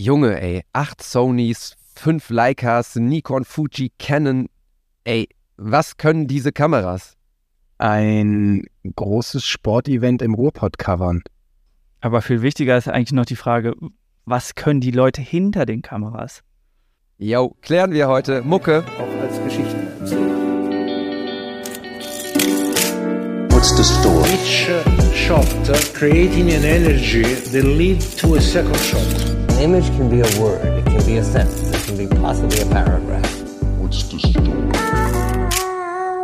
Junge, ey, acht Sonys, fünf Leicas, Nikon, Fuji, Canon. Ey, was können diese Kameras? Ein großes Sportevent im Ruhrpott covern. Aber viel wichtiger ist eigentlich noch die Frage, was können die Leute hinter den Kameras? Jo, klären wir heute. Mucke. Auch als Geschichtenerzähler. What's the story? Each shot creating an energy that lead to a second shot. Image can be a word, it can be a sentence, it can be possibly a paragraph. What's the story?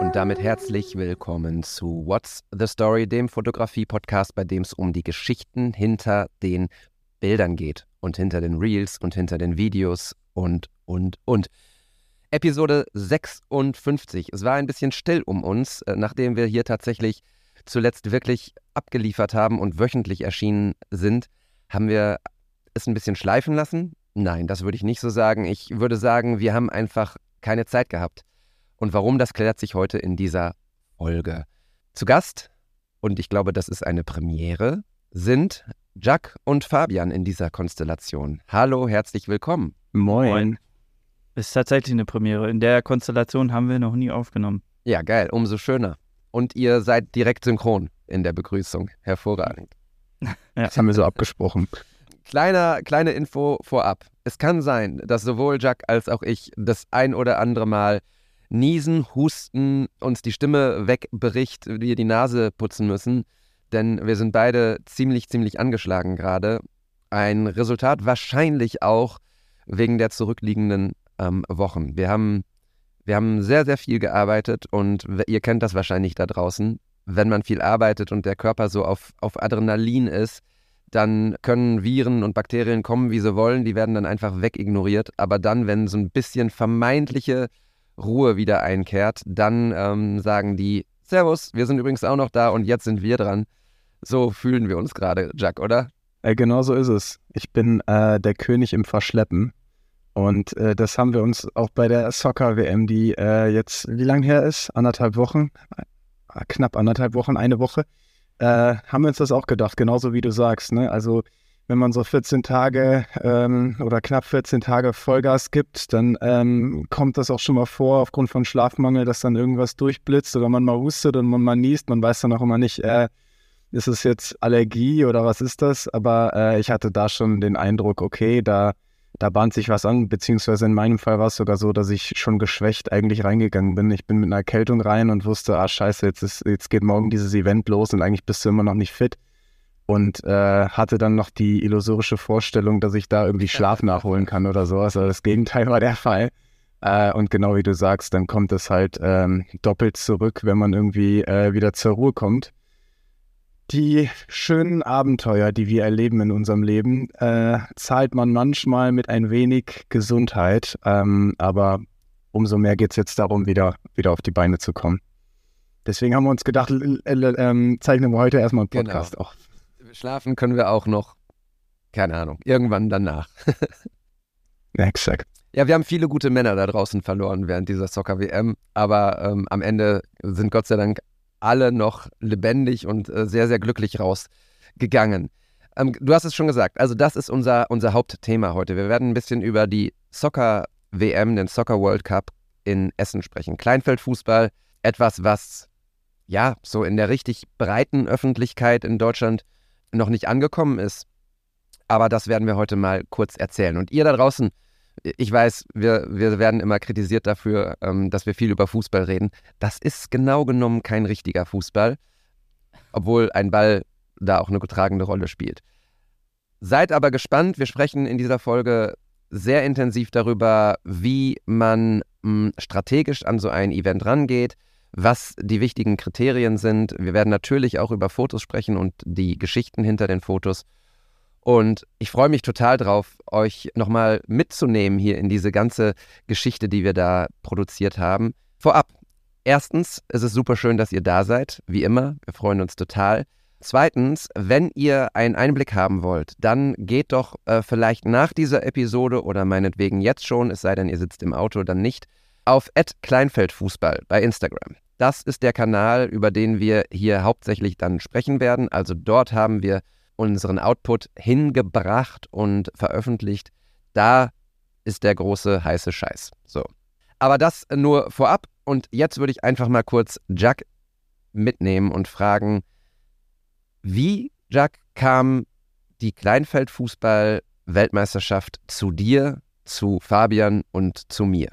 Und damit herzlich willkommen zu What's the Story, dem Fotografie-Podcast, bei dem es um die Geschichten hinter den Bildern geht und hinter den Reels und hinter den Videos und, und, und. Episode 56. Es war ein bisschen still um uns, äh, nachdem wir hier tatsächlich zuletzt wirklich abgeliefert haben und wöchentlich erschienen sind, haben wir es ein bisschen schleifen lassen. Nein, das würde ich nicht so sagen. Ich würde sagen, wir haben einfach keine Zeit gehabt. Und warum, das klärt sich heute in dieser Folge. Zu Gast, und ich glaube, das ist eine Premiere, sind Jack und Fabian in dieser Konstellation. Hallo, herzlich willkommen. Moin. Moin. Ist tatsächlich eine Premiere. In der Konstellation haben wir noch nie aufgenommen. Ja, geil, umso schöner. Und ihr seid direkt synchron in der Begrüßung. Hervorragend. Das haben wir so abgesprochen. Kleiner, kleine Info vorab. Es kann sein, dass sowohl Jack als auch ich das ein oder andere Mal niesen, husten, uns die Stimme wegbricht, wir die Nase putzen müssen, denn wir sind beide ziemlich, ziemlich angeschlagen gerade. Ein Resultat wahrscheinlich auch wegen der zurückliegenden ähm, Wochen. Wir haben, wir haben sehr, sehr viel gearbeitet und ihr kennt das wahrscheinlich da draußen. Wenn man viel arbeitet und der Körper so auf, auf Adrenalin ist, dann können Viren und Bakterien kommen, wie sie wollen, die werden dann einfach wegignoriert. Aber dann, wenn so ein bisschen vermeintliche Ruhe wieder einkehrt, dann ähm, sagen die, Servus, wir sind übrigens auch noch da und jetzt sind wir dran. So fühlen wir uns gerade, Jack, oder? Äh, genau so ist es. Ich bin äh, der König im Verschleppen. Und äh, das haben wir uns auch bei der Soccer-WM, die äh, jetzt, wie lange her ist? Anderthalb Wochen? Äh, knapp anderthalb Wochen, eine Woche. Äh, haben wir uns das auch gedacht, genauso wie du sagst. Ne? Also wenn man so 14 Tage ähm, oder knapp 14 Tage Vollgas gibt, dann ähm, kommt das auch schon mal vor, aufgrund von Schlafmangel, dass dann irgendwas durchblitzt oder man mal hustet und man mal niest. Man weiß dann auch immer nicht, äh, ist es jetzt Allergie oder was ist das? Aber äh, ich hatte da schon den Eindruck, okay, da, da bahnt sich was an, beziehungsweise in meinem Fall war es sogar so, dass ich schon geschwächt eigentlich reingegangen bin. Ich bin mit einer Erkältung rein und wusste, ah scheiße, jetzt, ist, jetzt geht morgen dieses Event los und eigentlich bist du immer noch nicht fit und äh, hatte dann noch die illusorische Vorstellung, dass ich da irgendwie Schlaf nachholen kann oder sowas. Also das Gegenteil war der Fall. Äh, und genau wie du sagst, dann kommt es halt ähm, doppelt zurück, wenn man irgendwie äh, wieder zur Ruhe kommt. Die schönen Abenteuer, die wir erleben in unserem Leben, äh, zahlt man manchmal mit ein wenig Gesundheit. Ähm, aber umso mehr geht es jetzt darum, wieder, wieder auf die Beine zu kommen. Deswegen haben wir uns gedacht, ähm, zeichnen wir heute erstmal einen Podcast genau. auch schlafen können wir auch noch, keine Ahnung, irgendwann danach. Exakt. Ja, wir haben viele gute Männer da draußen verloren während dieser Soccer-WM, aber ähm, am Ende sind Gott sei Dank alle noch lebendig und äh, sehr, sehr glücklich rausgegangen. Ähm, du hast es schon gesagt, also das ist unser, unser Hauptthema heute. Wir werden ein bisschen über die Soccer-WM, den Soccer World Cup in Essen sprechen. Kleinfeldfußball, etwas, was ja so in der richtig breiten Öffentlichkeit in Deutschland noch nicht angekommen ist. Aber das werden wir heute mal kurz erzählen. Und ihr da draußen, ich weiß, wir, wir werden immer kritisiert dafür, ähm, dass wir viel über Fußball reden. Das ist genau genommen kein richtiger Fußball, obwohl ein Ball da auch eine tragende Rolle spielt. Seid aber gespannt, wir sprechen in dieser Folge sehr intensiv darüber, wie man mh, strategisch an so ein Event rangeht, was die wichtigen Kriterien sind. Wir werden natürlich auch über Fotos sprechen und die Geschichten hinter den Fotos. Und ich freue mich total drauf, euch nochmal mitzunehmen hier in diese ganze Geschichte, die wir da produziert haben. Vorab, erstens, es ist super schön, dass ihr da seid, wie immer. Wir freuen uns total. Zweitens, wenn ihr einen Einblick haben wollt, dann geht doch äh, vielleicht nach dieser Episode oder meinetwegen jetzt schon, es sei denn, ihr sitzt im Auto, dann nicht, auf Kleinfeldfußball bei Instagram. Das ist der Kanal, über den wir hier hauptsächlich dann sprechen werden. Also dort haben wir unseren Output hingebracht und veröffentlicht. Da ist der große heiße Scheiß. So. Aber das nur vorab. Und jetzt würde ich einfach mal kurz Jack mitnehmen und fragen, wie, Jack, kam die Kleinfeldfußball-Weltmeisterschaft zu dir, zu Fabian und zu mir?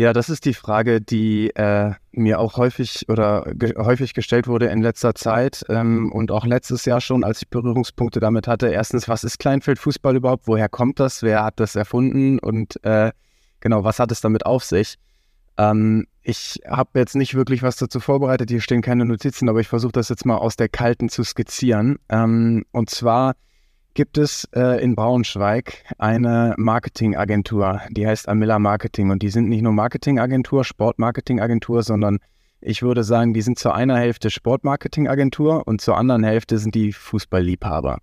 Ja, das ist die Frage, die äh, mir auch häufig oder ge häufig gestellt wurde in letzter Zeit ähm, und auch letztes Jahr schon, als ich Berührungspunkte damit hatte. Erstens, was ist Kleinfeldfußball überhaupt? Woher kommt das? Wer hat das erfunden? Und äh, genau, was hat es damit auf sich? Ähm, ich habe jetzt nicht wirklich was dazu vorbereitet. Hier stehen keine Notizen, aber ich versuche das jetzt mal aus der Kalten zu skizzieren. Ähm, und zwar gibt es äh, in Braunschweig eine Marketingagentur, die heißt Amilla Marketing. Und die sind nicht nur Marketingagentur, Sportmarketingagentur, sondern ich würde sagen, die sind zu einer Hälfte Sportmarketingagentur und zur anderen Hälfte sind die Fußballliebhaber.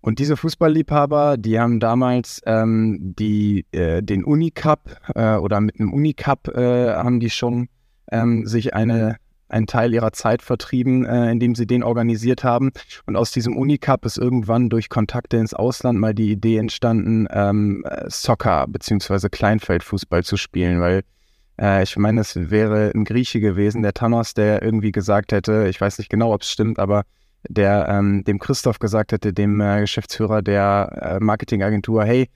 Und diese Fußballliebhaber, die haben damals ähm, die, äh, den Unicup äh, oder mit einem Unicup äh, haben die schon ähm, sich eine einen Teil ihrer Zeit vertrieben, äh, indem sie den organisiert haben. Und aus diesem Unicup ist irgendwann durch Kontakte ins Ausland mal die Idee entstanden, ähm, Soccer bzw. Kleinfeldfußball zu spielen, weil äh, ich meine, es wäre ein Grieche gewesen, der Thanos, der irgendwie gesagt hätte, ich weiß nicht genau, ob es stimmt, aber der ähm, dem Christoph gesagt hätte, dem äh, Geschäftsführer der äh, Marketingagentur, hey,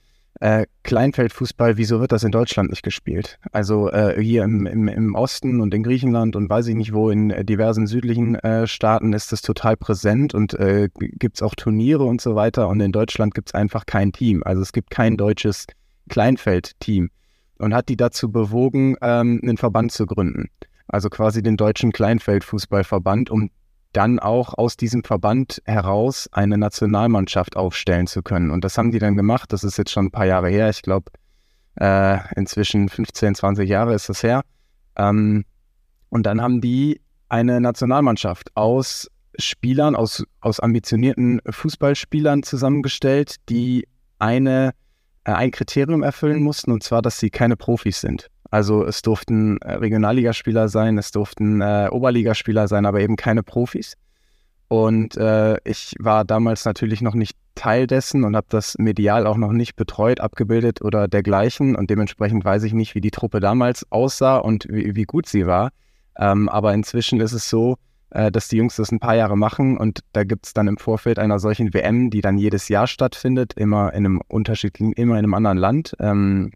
äh, Kleinfeldfußball, wieso wird das in Deutschland nicht gespielt? Also äh, hier im, im, im, Osten und in Griechenland und weiß ich nicht wo, in äh, diversen südlichen äh, Staaten ist das total präsent und äh, gibt es auch Turniere und so weiter. Und in Deutschland gibt es einfach kein Team. Also es gibt kein deutsches Kleinfeldteam und hat die dazu bewogen, ähm, einen Verband zu gründen. Also quasi den deutschen Kleinfeldfußballverband, um dann auch aus diesem Verband heraus eine Nationalmannschaft aufstellen zu können. Und das haben die dann gemacht. Das ist jetzt schon ein paar Jahre her. Ich glaube, äh, inzwischen 15, 20 Jahre ist das her. Ähm, und dann haben die eine Nationalmannschaft aus Spielern, aus, aus ambitionierten Fußballspielern zusammengestellt, die eine, äh, ein Kriterium erfüllen mussten, und zwar, dass sie keine Profis sind. Also es durften äh, Regionalligaspieler sein, es durften äh, Oberligaspieler sein, aber eben keine Profis. Und äh, ich war damals natürlich noch nicht Teil dessen und habe das medial auch noch nicht betreut, abgebildet oder dergleichen. Und dementsprechend weiß ich nicht, wie die Truppe damals aussah und wie, wie gut sie war. Ähm, aber inzwischen ist es so, äh, dass die Jungs das ein paar Jahre machen und da gibt es dann im Vorfeld einer solchen WM, die dann jedes Jahr stattfindet, immer in einem unterschiedlichen, immer in einem anderen Land. Ähm,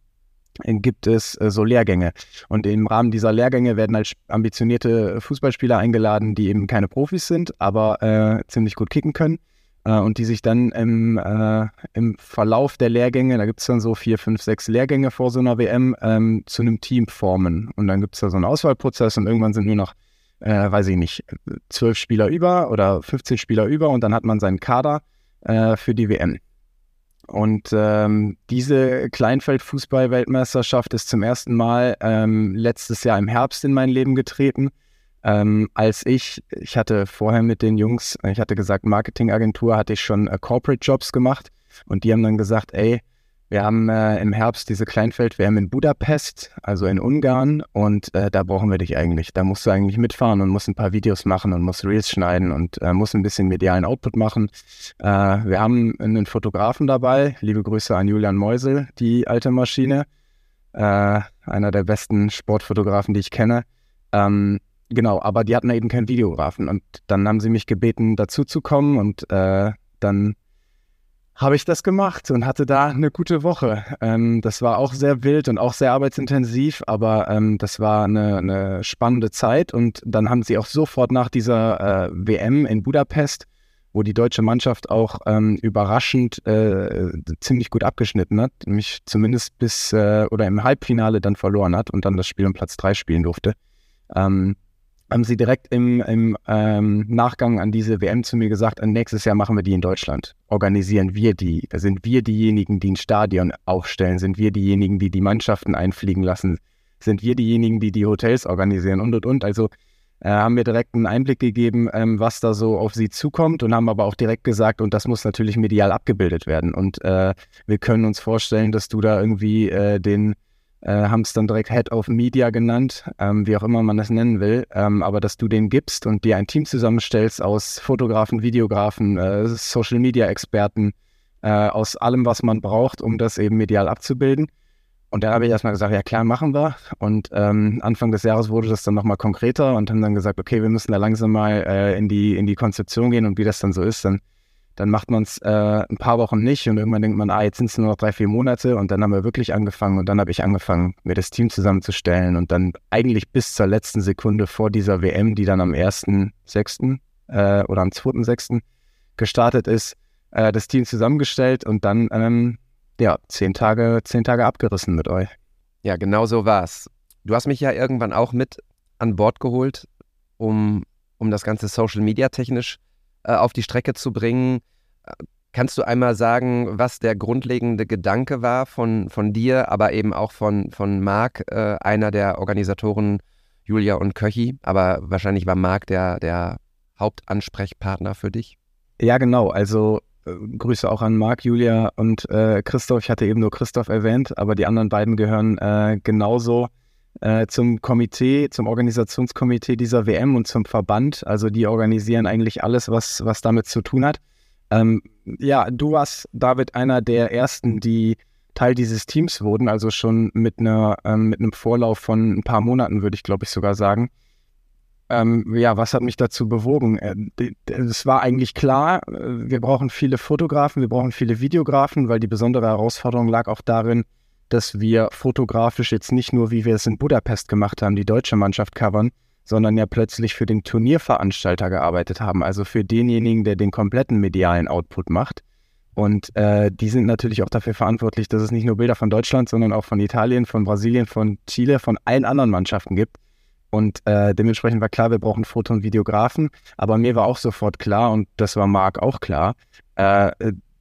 gibt es äh, so Lehrgänge. Und im Rahmen dieser Lehrgänge werden halt ambitionierte Fußballspieler eingeladen, die eben keine Profis sind, aber äh, ziemlich gut kicken können. Äh, und die sich dann im, äh, im Verlauf der Lehrgänge, da gibt es dann so vier, fünf, sechs Lehrgänge vor so einer WM, ähm, zu einem Team formen. Und dann gibt es da so einen Auswahlprozess und irgendwann sind nur noch, äh, weiß ich nicht, zwölf Spieler über oder 15 Spieler über und dann hat man seinen Kader äh, für die WM. Und ähm, diese Kleinfeldfußball-Weltmeisterschaft ist zum ersten Mal ähm, letztes Jahr im Herbst in mein Leben getreten. Ähm, als ich, ich hatte vorher mit den Jungs, ich hatte gesagt, Marketingagentur, hatte ich schon äh, Corporate Jobs gemacht und die haben dann gesagt, ey, wir haben äh, im Herbst diese Kleinfeld-WM in Budapest, also in Ungarn, und äh, da brauchen wir dich eigentlich. Da musst du eigentlich mitfahren und musst ein paar Videos machen und musst Reels schneiden und äh, musst ein bisschen medialen Output machen. Äh, wir haben einen Fotografen dabei. Liebe Grüße an Julian Meusel, die alte Maschine. Äh, einer der besten Sportfotografen, die ich kenne. Ähm, genau, aber die hatten eben keinen Videografen. Und dann haben sie mich gebeten, dazu zu kommen und äh, dann habe ich das gemacht und hatte da eine gute Woche. Ähm, das war auch sehr wild und auch sehr arbeitsintensiv, aber ähm, das war eine, eine, spannende Zeit. Und dann haben sie auch sofort nach dieser äh, WM in Budapest, wo die deutsche Mannschaft auch ähm, überraschend äh, ziemlich gut abgeschnitten hat, mich zumindest bis äh, oder im Halbfinale dann verloren hat und dann das Spiel um Platz 3 spielen durfte. Haben sie direkt im, im ähm, Nachgang an diese WM zu mir gesagt, nächstes Jahr machen wir die in Deutschland. Organisieren wir die. Da sind wir diejenigen, die ein Stadion aufstellen, sind wir diejenigen, die die Mannschaften einfliegen lassen, sind wir diejenigen, die die Hotels organisieren und, und, und. Also äh, haben mir direkt einen Einblick gegeben, ähm, was da so auf sie zukommt und haben aber auch direkt gesagt, und das muss natürlich medial abgebildet werden. Und äh, wir können uns vorstellen, dass du da irgendwie äh, den äh, haben es dann direkt Head of Media genannt, ähm, wie auch immer man das nennen will, ähm, aber dass du den gibst und dir ein Team zusammenstellst aus Fotografen, Videografen, äh, Social Media Experten, äh, aus allem, was man braucht, um das eben medial abzubilden. Und dann habe ich erstmal gesagt, ja klar, machen wir. Und ähm, Anfang des Jahres wurde das dann nochmal konkreter und haben dann gesagt, okay, wir müssen da langsam mal äh, in, die, in die Konzeption gehen und wie das dann so ist, dann, dann macht man es äh, ein paar Wochen nicht und irgendwann denkt man, ah, jetzt sind es nur noch drei, vier Monate und dann haben wir wirklich angefangen und dann habe ich angefangen, mir das Team zusammenzustellen und dann eigentlich bis zur letzten Sekunde vor dieser WM, die dann am 1.6. Äh, oder am 2.6. gestartet ist, äh, das Team zusammengestellt und dann ähm, ja, zehn Tage, zehn Tage abgerissen mit euch. Ja, genau so war's. Du hast mich ja irgendwann auch mit an Bord geholt, um, um das Ganze Social Media technisch äh, auf die Strecke zu bringen. Äh, kannst du einmal sagen, was der grundlegende Gedanke war von, von dir, aber eben auch von, von Marc, äh, einer der Organisatoren, Julia und Köchi? Aber wahrscheinlich war Marc der, der Hauptansprechpartner für dich. Ja, genau. Also äh, Grüße auch an Marc, Julia und äh, Christoph. Ich hatte eben nur Christoph erwähnt, aber die anderen beiden gehören äh, genauso äh, zum Komitee, zum Organisationskomitee dieser WM und zum Verband. Also die organisieren eigentlich alles, was, was damit zu tun hat. Ähm, ja, du warst, David, einer der ersten, die Teil dieses Teams wurden, also schon mit, einer, ähm, mit einem Vorlauf von ein paar Monaten, würde ich glaube ich sogar sagen. Ähm, ja, was hat mich dazu bewogen? Äh, es war eigentlich klar, äh, wir brauchen viele Fotografen, wir brauchen viele Videografen, weil die besondere Herausforderung lag auch darin, dass wir fotografisch jetzt nicht nur, wie wir es in Budapest gemacht haben, die deutsche Mannschaft covern, sondern ja plötzlich für den Turnierveranstalter gearbeitet haben, also für denjenigen, der den kompletten medialen Output macht. Und äh, die sind natürlich auch dafür verantwortlich, dass es nicht nur Bilder von Deutschland, sondern auch von Italien, von Brasilien, von Chile, von allen anderen Mannschaften gibt. Und äh, dementsprechend war klar, wir brauchen Foto- und Videografen. Aber mir war auch sofort klar, und das war Marc auch klar, äh,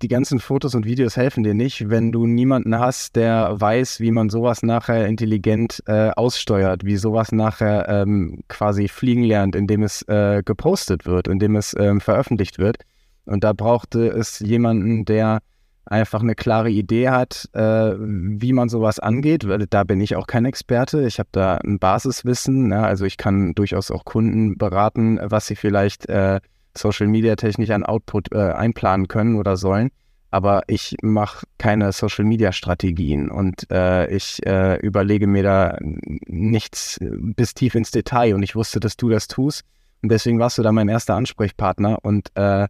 die ganzen Fotos und Videos helfen dir nicht, wenn du niemanden hast, der weiß, wie man sowas nachher intelligent äh, aussteuert, wie sowas nachher ähm, quasi fliegen lernt, indem es äh, gepostet wird, indem es ähm, veröffentlicht wird. Und da brauchte es jemanden, der einfach eine klare Idee hat, äh, wie man sowas angeht. Da bin ich auch kein Experte. Ich habe da ein Basiswissen. Ja, also ich kann durchaus auch Kunden beraten, was sie vielleicht äh, Social Media technisch an Output äh, einplanen können oder sollen. Aber ich mache keine Social Media Strategien und äh, ich äh, überlege mir da nichts bis tief ins Detail. Und ich wusste, dass du das tust. Und deswegen warst du da mein erster Ansprechpartner. Und äh,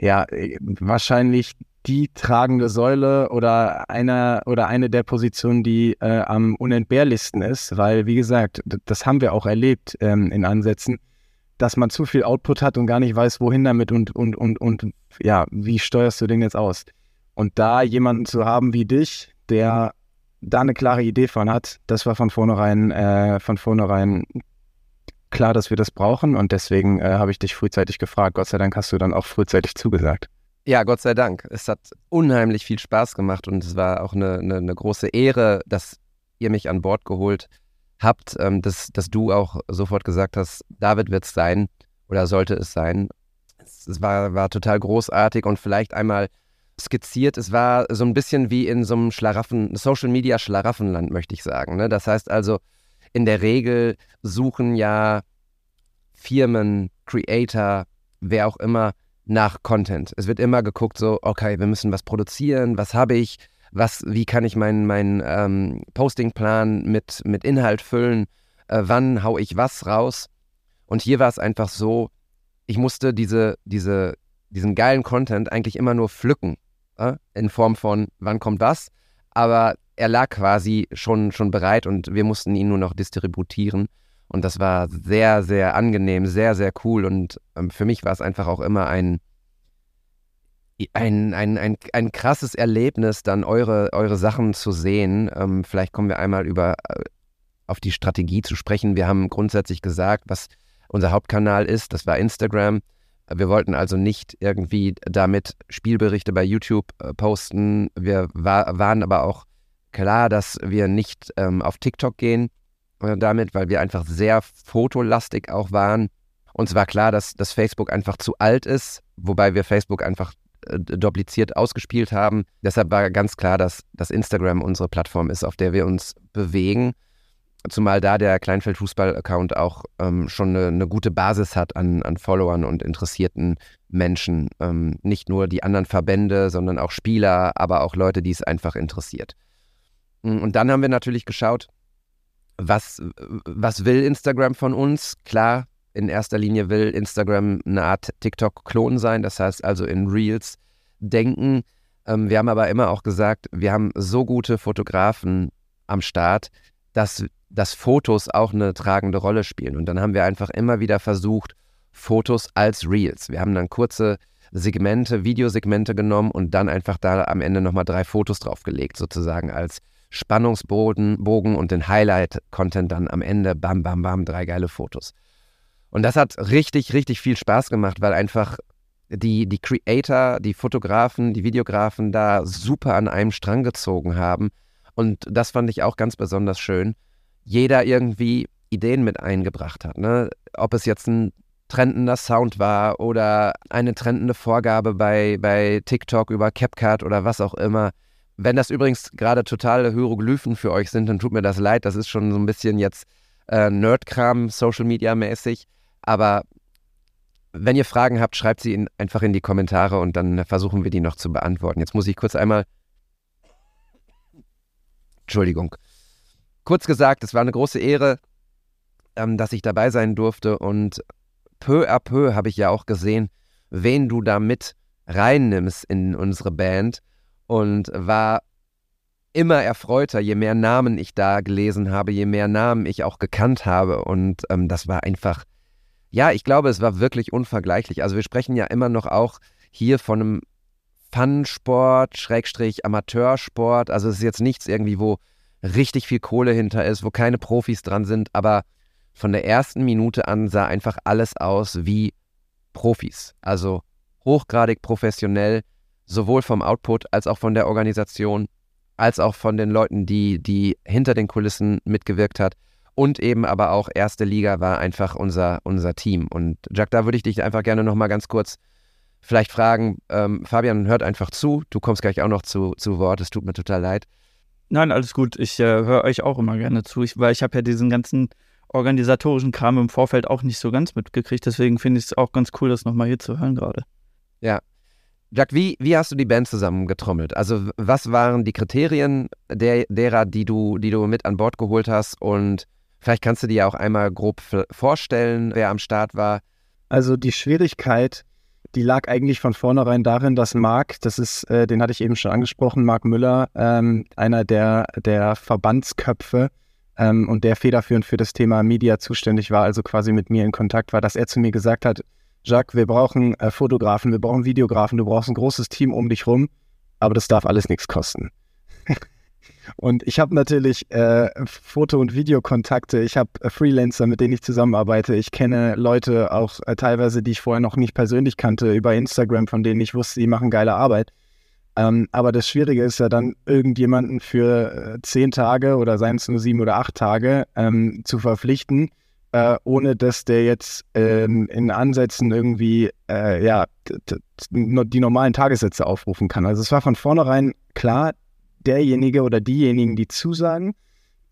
ja, wahrscheinlich die tragende Säule oder einer oder eine der Positionen, die äh, am unentbehrlichsten ist, weil wie gesagt, das haben wir auch erlebt ähm, in Ansätzen, dass man zu viel Output hat und gar nicht weiß, wohin damit und und und und ja, wie steuerst du den jetzt aus? Und da jemanden zu haben wie dich, der da eine klare Idee von hat, das war von vornherein äh, von vornherein klar, dass wir das brauchen und deswegen äh, habe ich dich frühzeitig gefragt. Gott sei Dank hast du dann auch frühzeitig zugesagt. Ja, Gott sei Dank. Es hat unheimlich viel Spaß gemacht und es war auch eine, eine, eine große Ehre, dass ihr mich an Bord geholt habt, ähm, dass, dass du auch sofort gesagt hast, David wird es sein oder sollte es sein. Es, es, war, war total großartig und vielleicht einmal skizziert. Es war so ein bisschen wie in so einem Schlaraffen, Social Media Schlaraffenland, möchte ich sagen. Ne? Das heißt also, in der Regel suchen ja Firmen, Creator, wer auch immer, nach Content. Es wird immer geguckt, so, okay, wir müssen was produzieren, was habe ich, was, wie kann ich meinen mein, ähm, Postingplan mit, mit Inhalt füllen, äh, wann hau ich was raus. Und hier war es einfach so, ich musste diese, diese, diesen geilen Content eigentlich immer nur pflücken, äh, in Form von, wann kommt was, aber er lag quasi schon, schon bereit und wir mussten ihn nur noch distributieren. Und das war sehr, sehr angenehm, sehr, sehr cool. Und ähm, für mich war es einfach auch immer ein, ein, ein, ein, ein krasses Erlebnis, dann eure, eure Sachen zu sehen. Ähm, vielleicht kommen wir einmal über äh, auf die Strategie zu sprechen. Wir haben grundsätzlich gesagt, was unser Hauptkanal ist, das war Instagram. Wir wollten also nicht irgendwie damit Spielberichte bei YouTube äh, posten. Wir war, waren aber auch klar, dass wir nicht ähm, auf TikTok gehen äh, damit, weil wir einfach sehr fotolastig auch waren. Uns war klar, dass, dass Facebook einfach zu alt ist, wobei wir Facebook einfach dupliziert ausgespielt haben. Deshalb war ganz klar, dass, dass Instagram unsere Plattform ist, auf der wir uns bewegen. zumal da der Kleinfeldfußball-Account auch ähm, schon eine, eine, gute Basis hat an, an Followern und interessierten Menschen. Ähm, nicht nur die anderen Verbände, sondern auch Spieler, aber auch Leute, die es einfach interessiert. Mm, und dann haben wir natürlich geschaut, was, was will Instagram von uns? Klar, in erster Linie will Instagram eine Art TikTok-Klon sein, das heißt also in Reels denken. Ähm, wir haben aber immer auch gesagt, wir haben so gute Fotografen am Start, dass, dass Fotos auch eine tragende Rolle spielen. Und dann haben wir einfach immer wieder versucht, Fotos als Reels. Wir haben dann kurze Segmente, Videosegmente genommen und dann einfach da am Ende nochmal drei Fotos draufgelegt, sozusagen als Spannungsbogen Bogen und den Highlight-Content dann am Ende, bam, bam, bam, drei geile Fotos. Und das hat richtig, richtig viel Spaß gemacht, weil einfach die, die Creator, die Fotografen, die Videografen da super an einem Strang gezogen haben. Und das fand ich auch ganz besonders schön. Jeder irgendwie Ideen mit eingebracht hat. Ne? Ob es jetzt ein trendender Sound war oder eine trendende Vorgabe bei, bei TikTok über CapCut oder was auch immer. Wenn das übrigens gerade totale Hieroglyphen für euch sind, dann tut mir das leid. Das ist schon so ein bisschen jetzt äh, Nerdkram, Social Media mäßig. Aber wenn ihr Fragen habt, schreibt sie in, einfach in die Kommentare und dann versuchen wir die noch zu beantworten. Jetzt muss ich kurz einmal. Entschuldigung. Kurz gesagt, es war eine große Ehre, ähm, dass ich dabei sein durfte und peu à peu habe ich ja auch gesehen, wen du da mit reinnimmst in unsere Band und war immer erfreuter, je mehr Namen ich da gelesen habe, je mehr Namen ich auch gekannt habe und ähm, das war einfach ja, ich glaube, es war wirklich unvergleichlich. Also wir sprechen ja immer noch auch hier von einem Fun-Sport, Schrägstrich Amateursport. Also es ist jetzt nichts irgendwie, wo richtig viel Kohle hinter ist, wo keine Profis dran sind, aber von der ersten Minute an sah einfach alles aus wie Profis. Also hochgradig professionell, sowohl vom Output als auch von der Organisation, als auch von den Leuten, die, die hinter den Kulissen mitgewirkt hat und eben aber auch erste Liga war einfach unser, unser Team. Und Jack, da würde ich dich einfach gerne nochmal ganz kurz vielleicht fragen. Ähm, Fabian hört einfach zu. Du kommst gleich auch noch zu, zu Wort. Es tut mir total leid. Nein, alles gut. Ich äh, höre euch auch immer gerne zu, ich, weil ich habe ja diesen ganzen organisatorischen Kram im Vorfeld auch nicht so ganz mitgekriegt. Deswegen finde ich es auch ganz cool, das nochmal hier zu hören gerade. Ja. Jack, wie, wie hast du die Band zusammengetrommelt? Also was waren die Kriterien der, derer, die du, die du mit an Bord geholt hast und Vielleicht kannst du dir ja auch einmal grob vorstellen, wer am Start war. Also die Schwierigkeit, die lag eigentlich von vornherein darin, dass Marc, das ist, äh, den hatte ich eben schon angesprochen, Marc Müller, ähm, einer der, der Verbandsköpfe ähm, und der federführend für das Thema Media zuständig war, also quasi mit mir in Kontakt war, dass er zu mir gesagt hat, Jacques, wir brauchen äh, Fotografen, wir brauchen Videografen, du brauchst ein großes Team um dich rum, aber das darf alles nichts kosten. Und ich habe natürlich äh, Foto- und Videokontakte. Ich habe äh, Freelancer, mit denen ich zusammenarbeite. Ich kenne Leute auch äh, teilweise, die ich vorher noch nicht persönlich kannte, über Instagram, von denen ich wusste, die machen geile Arbeit. Ähm, aber das Schwierige ist ja dann, irgendjemanden für äh, zehn Tage oder seien es nur sieben oder acht Tage ähm, zu verpflichten, äh, ohne dass der jetzt ähm, in Ansätzen irgendwie ja, die normalen Tagessätze aufrufen kann. Also es war von vornherein klar, derjenige oder diejenigen, die zusagen,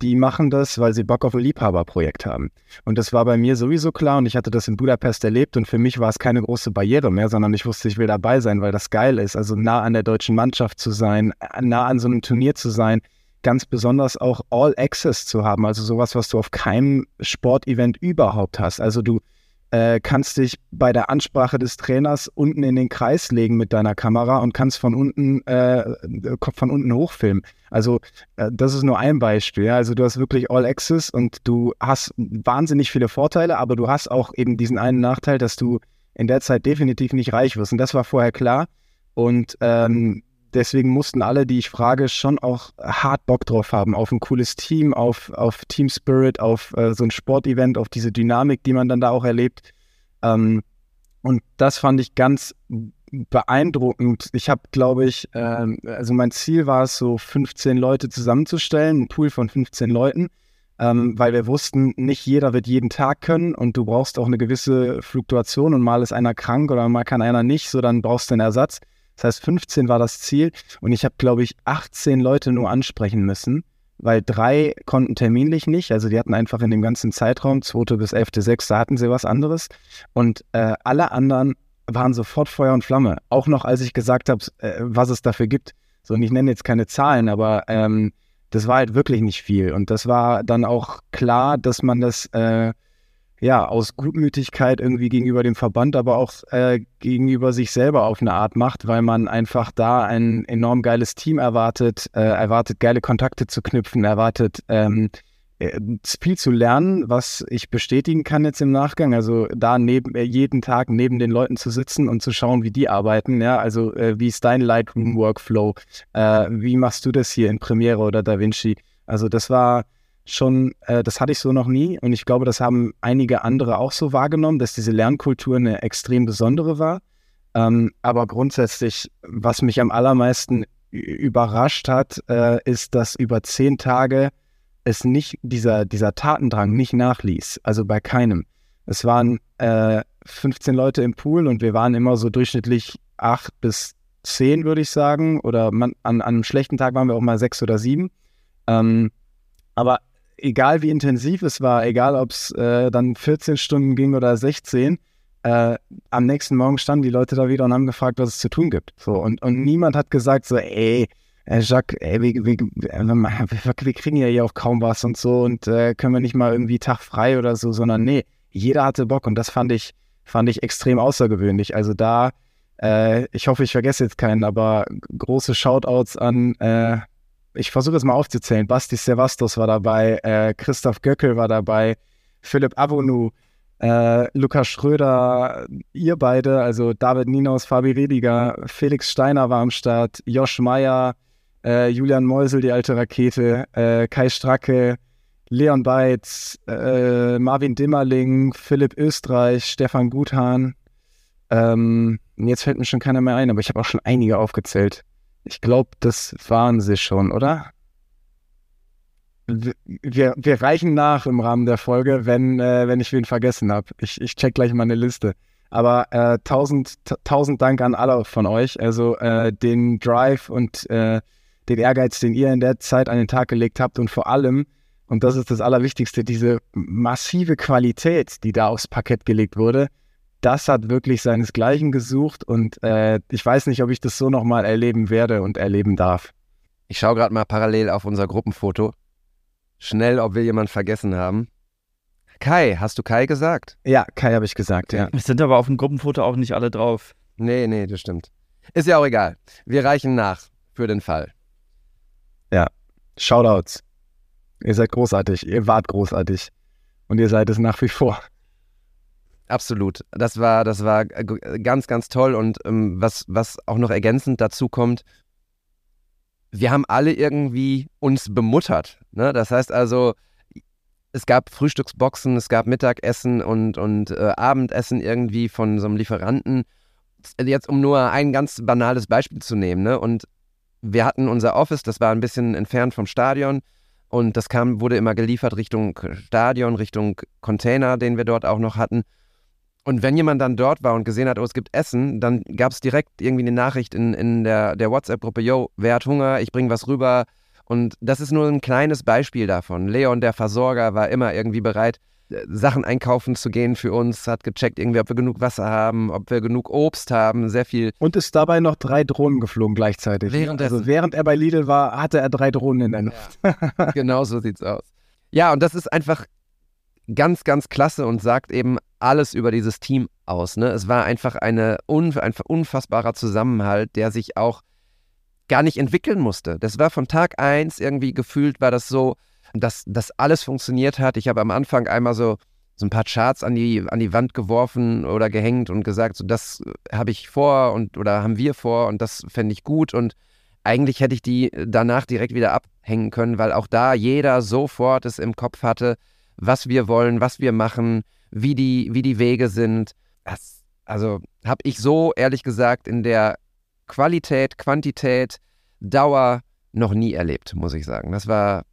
die machen das, weil sie Bock auf ein Liebhaberprojekt haben. Und das war bei mir sowieso klar und ich hatte das in Budapest erlebt und für mich war es keine große Barriere mehr, sondern ich wusste, ich will dabei sein, weil das geil ist. Also nah an der deutschen Mannschaft zu sein, nah an so einem Turnier zu sein, ganz besonders auch All Access zu haben, also sowas, was du auf keinem Sportevent überhaupt hast. Also du äh, kannst dich bei der Ansprache des Trainers unten in den Kreis legen mit deiner Kamera und kannst von unten, äh, von unten hochfilmen. Also äh, das ist nur ein Beispiel. Ja? Also du hast wirklich All Access und du hast wahnsinnig viele Vorteile, aber du hast auch eben diesen einen Nachteil, dass du in der Zeit definitiv nicht reich wirst. Und das war vorher klar. Und ähm, deswegen mussten alle, die ich frage, schon auch hart Bock drauf haben, auf ein cooles Team, auf, auf Team Spirit, auf äh, so ein Sportevent, auf diese Dynamik, die man dann da auch erlebt. Ähm, und das fand ich ganz beeindruckend. Ich habe, glaube ich, äh, also mein Ziel war es, so 15 Leute zusammenzustellen, ein Pool von 15 Leuten, ähm, weil wir wussten, nicht jeder wird jeden Tag können und du brauchst auch eine gewisse Fluktuation und mal ist einer krank oder mal kann einer nicht, so dann brauchst du einen Ersatz. Das heißt, 15 war das Ziel und ich habe, glaube ich, 18 Leute nur ansprechen müssen weil drei konnten terminlich nicht. Also die hatten einfach in dem ganzen Zeitraum, 2. bis 11.6., da hatten sie was anderes. Und äh, alle anderen waren sofort Feuer und Flamme. Auch noch, als ich gesagt habe, äh, was es dafür gibt. So, und ich nenne jetzt keine Zahlen, aber ähm, das war halt wirklich nicht viel. Und das war dann auch klar, dass man das äh, ja aus Gutmütigkeit irgendwie gegenüber dem Verband, aber auch äh, gegenüber sich selber auf eine Art macht, weil man einfach da ein enorm geiles Team erwartet, äh, erwartet geile Kontakte zu knüpfen, erwartet ähm, äh, viel zu lernen, was ich bestätigen kann jetzt im Nachgang. Also da neben äh, jeden Tag neben den Leuten zu sitzen und zu schauen, wie die arbeiten. Ja, also äh, wie ist dein Lightroom Workflow? Äh, wie machst du das hier in Premiere oder DaVinci? Also das war schon, äh, das hatte ich so noch nie und ich glaube, das haben einige andere auch so wahrgenommen, dass diese Lernkultur eine extrem besondere war. Ähm, aber grundsätzlich, was mich am allermeisten überrascht hat, äh, ist, dass über zehn Tage es nicht, dieser, dieser Tatendrang nicht nachließ. Also bei keinem. Es waren äh, 15 Leute im Pool und wir waren immer so durchschnittlich acht bis zehn, würde ich sagen. Oder man, an, an, einem schlechten Tag waren wir auch mal sechs oder sieben. Ähm, aber egal wie intensiv es war, egal ob es äh, dann 14 Stunden ging oder 16, äh, am nächsten Morgen standen die Leute da wieder und haben gefragt, was es zu tun gibt. So, und, und niemand hat gesagt so, ey, äh, Jacques, ey, wir, wir, wir, kriegen ja hier auch kaum was und so und äh, können wir nicht mal irgendwie Tag frei oder so, sondern nee, jeder hatte Bock und das fand ich, fand ich extrem außergewöhnlich. Also da, äh, ich hoffe, ich vergesse jetzt keinen, aber große Shoutouts an, äh, ich versuche es mal aufzuzählen, Basti Sevastos war dabei, äh, Christoph Göckel war dabei, Philipp Avonu, äh, Lukas Schröder, ihr beide, also David Ninaus, Fabi Rediger, Felix Steiner war am Start, Josh Meyer, äh, Julian Meusel, die alte Rakete, äh, Kai Stracke, Leon Beitz, äh, Marvin Dimmerling, Philipp Österreich, Stefan Guthahn. Ähm, jetzt fällt mir schon keiner mehr ein, aber ich habe auch schon einige aufgezählt. Ich glaube, das waren sie schon, oder? Wir, wir reichen nach im Rahmen der Folge, wenn, äh, wenn ich wen vergessen habe. Ich, ich check gleich meine Liste. Aber äh, tausend, tausend Dank an alle von euch. Also äh, den Drive und äh, den Ehrgeiz, den ihr in der Zeit an den Tag gelegt habt und vor allem, und das ist das Allerwichtigste, diese massive Qualität, die da aufs Parkett gelegt wurde, das hat wirklich seinesgleichen gesucht und äh, ich weiß nicht, ob ich das so nochmal erleben werde und erleben darf. Ich schaue gerade mal parallel auf unser Gruppenfoto. Schnell, ob wir jemanden vergessen haben. Kai, hast du Kai gesagt? Ja, Kai habe ich gesagt, ja. Es sind aber auf dem Gruppenfoto auch nicht alle drauf. Nee, nee, das stimmt. Ist ja auch egal. Wir reichen nach für den Fall. Ja, Shoutouts. Ihr seid großartig, ihr wart großartig und ihr seid es nach wie vor. Absolut. Das war, das war ganz, ganz toll. Und ähm, was, was auch noch ergänzend dazu kommt, wir haben alle irgendwie uns bemuttert. Ne? Das heißt also, es gab Frühstücksboxen, es gab Mittagessen und, und äh, Abendessen irgendwie von so einem Lieferanten. Jetzt, um nur ein ganz banales Beispiel zu nehmen. Ne? Und wir hatten unser Office, das war ein bisschen entfernt vom Stadion und das kam, wurde immer geliefert Richtung Stadion, Richtung Container, den wir dort auch noch hatten. Und wenn jemand dann dort war und gesehen hat, oh, es gibt Essen, dann gab es direkt irgendwie eine Nachricht in, in der, der WhatsApp-Gruppe, yo, wer hat Hunger, ich bringe was rüber. Und das ist nur ein kleines Beispiel davon. Leon, der Versorger, war immer irgendwie bereit, Sachen einkaufen zu gehen für uns, hat gecheckt, irgendwie, ob wir genug Wasser haben, ob wir genug Obst haben, sehr viel. Und ist dabei noch drei Drohnen geflogen gleichzeitig. Währenddessen. Also während er bei Lidl war, hatte er drei Drohnen in der Luft. Ja, genau so sieht's aus. Ja, und das ist einfach ganz, ganz klasse und sagt eben alles über dieses Team aus. Ne? Es war einfach eine ein unfassbarer Zusammenhalt, der sich auch gar nicht entwickeln musste. Das war von Tag eins irgendwie gefühlt, war das so, dass das alles funktioniert hat. Ich habe am Anfang einmal so, so ein paar Charts an die, an die Wand geworfen oder gehängt und gesagt, so das habe ich vor und oder haben wir vor und das fände ich gut. Und eigentlich hätte ich die danach direkt wieder abhängen können, weil auch da jeder sofort es im Kopf hatte, was wir wollen, was wir machen, wie die, wie die Wege sind. Das, also habe ich so ehrlich gesagt in der Qualität, Quantität, Dauer noch nie erlebt, muss ich sagen. Das war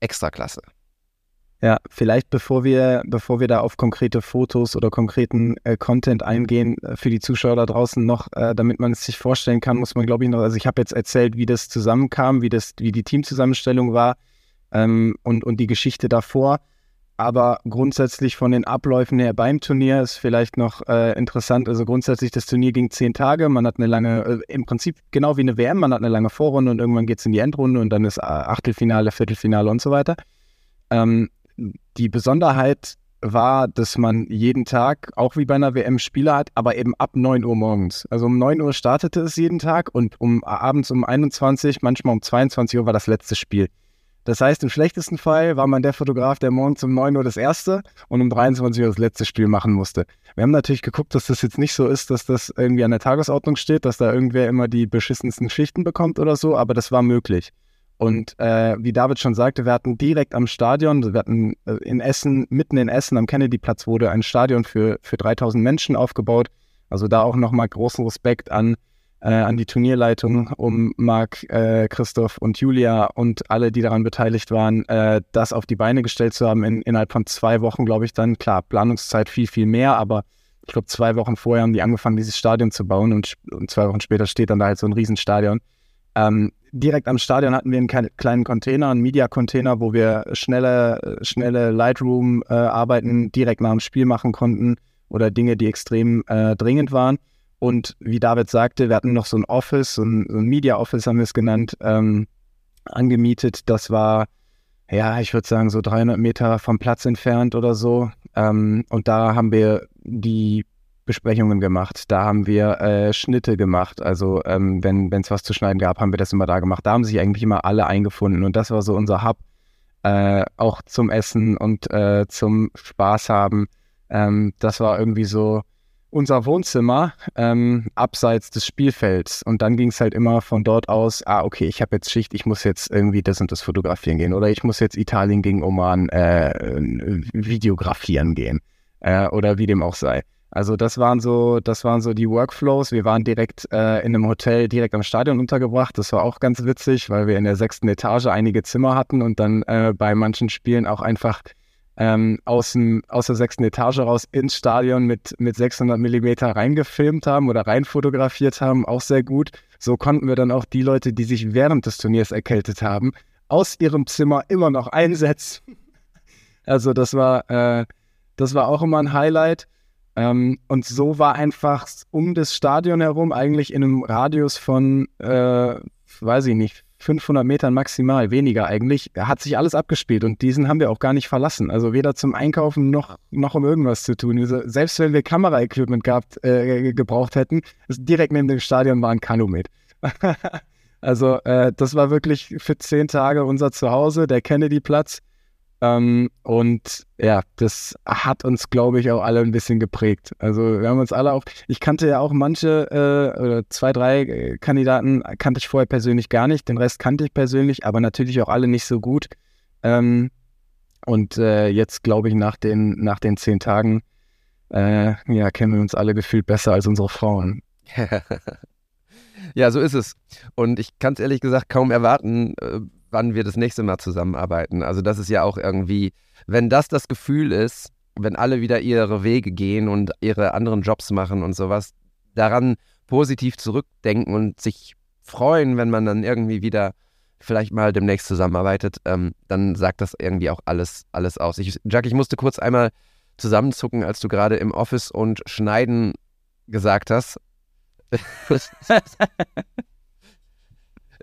extra klasse. Ja, vielleicht bevor wir, bevor wir da auf konkrete Fotos oder konkreten äh, Content eingehen, äh, für die Zuschauer da draußen noch, äh, damit man es sich vorstellen kann, muss man, glaube ich, noch, also ich habe jetzt erzählt, wie das zusammenkam, wie das, wie die Teamzusammenstellung war ähm, und, und die Geschichte davor. Aber grundsätzlich von den Abläufen her beim Turnier ist vielleicht noch äh, interessant. Also grundsätzlich das Turnier ging zehn Tage. Man hat eine lange, äh, im Prinzip genau wie eine WM, man hat eine lange Vorrunde und irgendwann geht es in die Endrunde und dann ist äh, Achtelfinale, Viertelfinale und so weiter. Ähm, die Besonderheit war, dass man jeden Tag, auch wie bei einer WM, Spiele hat, aber eben ab 9 Uhr morgens. Also um 9 Uhr startete es jeden Tag und um abends um 21, manchmal um 22 Uhr war das letzte Spiel. Das heißt, im schlechtesten Fall war man der Fotograf, der morgens um 9 Uhr das erste und um 23 Uhr das letzte Spiel machen musste. Wir haben natürlich geguckt, dass das jetzt nicht so ist, dass das irgendwie an der Tagesordnung steht, dass da irgendwer immer die beschissensten Schichten bekommt oder so, aber das war möglich. Und äh, wie David schon sagte, wir hatten direkt am Stadion, wir hatten äh, in Essen, mitten in Essen am Kennedy-Platz wurde ein Stadion für, für 3000 Menschen aufgebaut. Also da auch nochmal großen Respekt an, äh, an die Turnierleitung, um Marc, äh, Christoph und Julia und alle, die daran beteiligt waren, äh, das auf die Beine gestellt zu haben. In, innerhalb von zwei Wochen, glaube ich, dann, klar, Planungszeit viel, viel mehr, aber ich glaube, zwei Wochen vorher haben die angefangen, dieses Stadion zu bauen und, und zwei Wochen später steht dann da halt so ein Riesenstadion. Ähm, direkt am Stadion hatten wir einen kleinen Container, einen Media-Container, wo wir schnelle, schnelle Lightroom-Arbeiten äh, direkt nach dem Spiel machen konnten oder Dinge, die extrem äh, dringend waren. Und wie David sagte, wir hatten noch so ein Office, so ein, so ein Media-Office haben wir es genannt, ähm, angemietet. Das war, ja, ich würde sagen, so 300 Meter vom Platz entfernt oder so. Ähm, und da haben wir die Besprechungen gemacht. Da haben wir äh, Schnitte gemacht. Also ähm, wenn es was zu schneiden gab, haben wir das immer da gemacht. Da haben sich eigentlich immer alle eingefunden und das war so unser Hub, äh, auch zum Essen und äh, zum Spaß haben. Ähm, das war irgendwie so unser Wohnzimmer ähm, abseits des Spielfelds. Und dann ging es halt immer von dort aus, ah, okay, ich habe jetzt Schicht, ich muss jetzt irgendwie das und das fotografieren gehen. Oder ich muss jetzt Italien gegen Oman äh, videografieren gehen. Äh, oder wie dem auch sei. Also das waren so, das waren so die Workflows. Wir waren direkt äh, in einem Hotel direkt am Stadion untergebracht. Das war auch ganz witzig, weil wir in der sechsten Etage einige Zimmer hatten und dann äh, bei manchen Spielen auch einfach ähm, aus, dem, aus der sechsten Etage raus ins Stadion mit, mit 600 Millimeter reingefilmt haben oder reinfotografiert haben. Auch sehr gut. So konnten wir dann auch die Leute, die sich während des Turniers erkältet haben, aus ihrem Zimmer immer noch einsetzen. Also das war, äh, das war auch immer ein Highlight. Ähm, und so war einfach um das Stadion herum eigentlich in einem Radius von, äh, weiß ich nicht, 500 Metern maximal, weniger eigentlich, hat sich alles abgespielt und diesen haben wir auch gar nicht verlassen. Also weder zum Einkaufen noch, noch um irgendwas zu tun. Also selbst wenn wir Kameraequipment gehabt, äh, gebraucht hätten, direkt neben dem Stadion war ein Kanu mit. also äh, das war wirklich für zehn Tage unser Zuhause, der Kennedy-Platz. Ähm, und ja, das hat uns, glaube ich, auch alle ein bisschen geprägt. Also wir haben uns alle auch, ich kannte ja auch manche äh, oder zwei, drei äh, Kandidaten kannte ich vorher persönlich gar nicht, den Rest kannte ich persönlich, aber natürlich auch alle nicht so gut. Ähm, und äh, jetzt, glaube ich, nach den, nach den zehn Tagen, äh, ja, kennen wir uns alle gefühlt besser als unsere Frauen. ja, so ist es. Und ich kann es ehrlich gesagt kaum erwarten, äh, wann wir das nächste Mal zusammenarbeiten. Also das ist ja auch irgendwie, wenn das das Gefühl ist, wenn alle wieder ihre Wege gehen und ihre anderen Jobs machen und sowas, daran positiv zurückdenken und sich freuen, wenn man dann irgendwie wieder vielleicht mal demnächst zusammenarbeitet, ähm, dann sagt das irgendwie auch alles, alles aus. Ich, Jack, ich musste kurz einmal zusammenzucken, als du gerade im Office und Schneiden gesagt hast.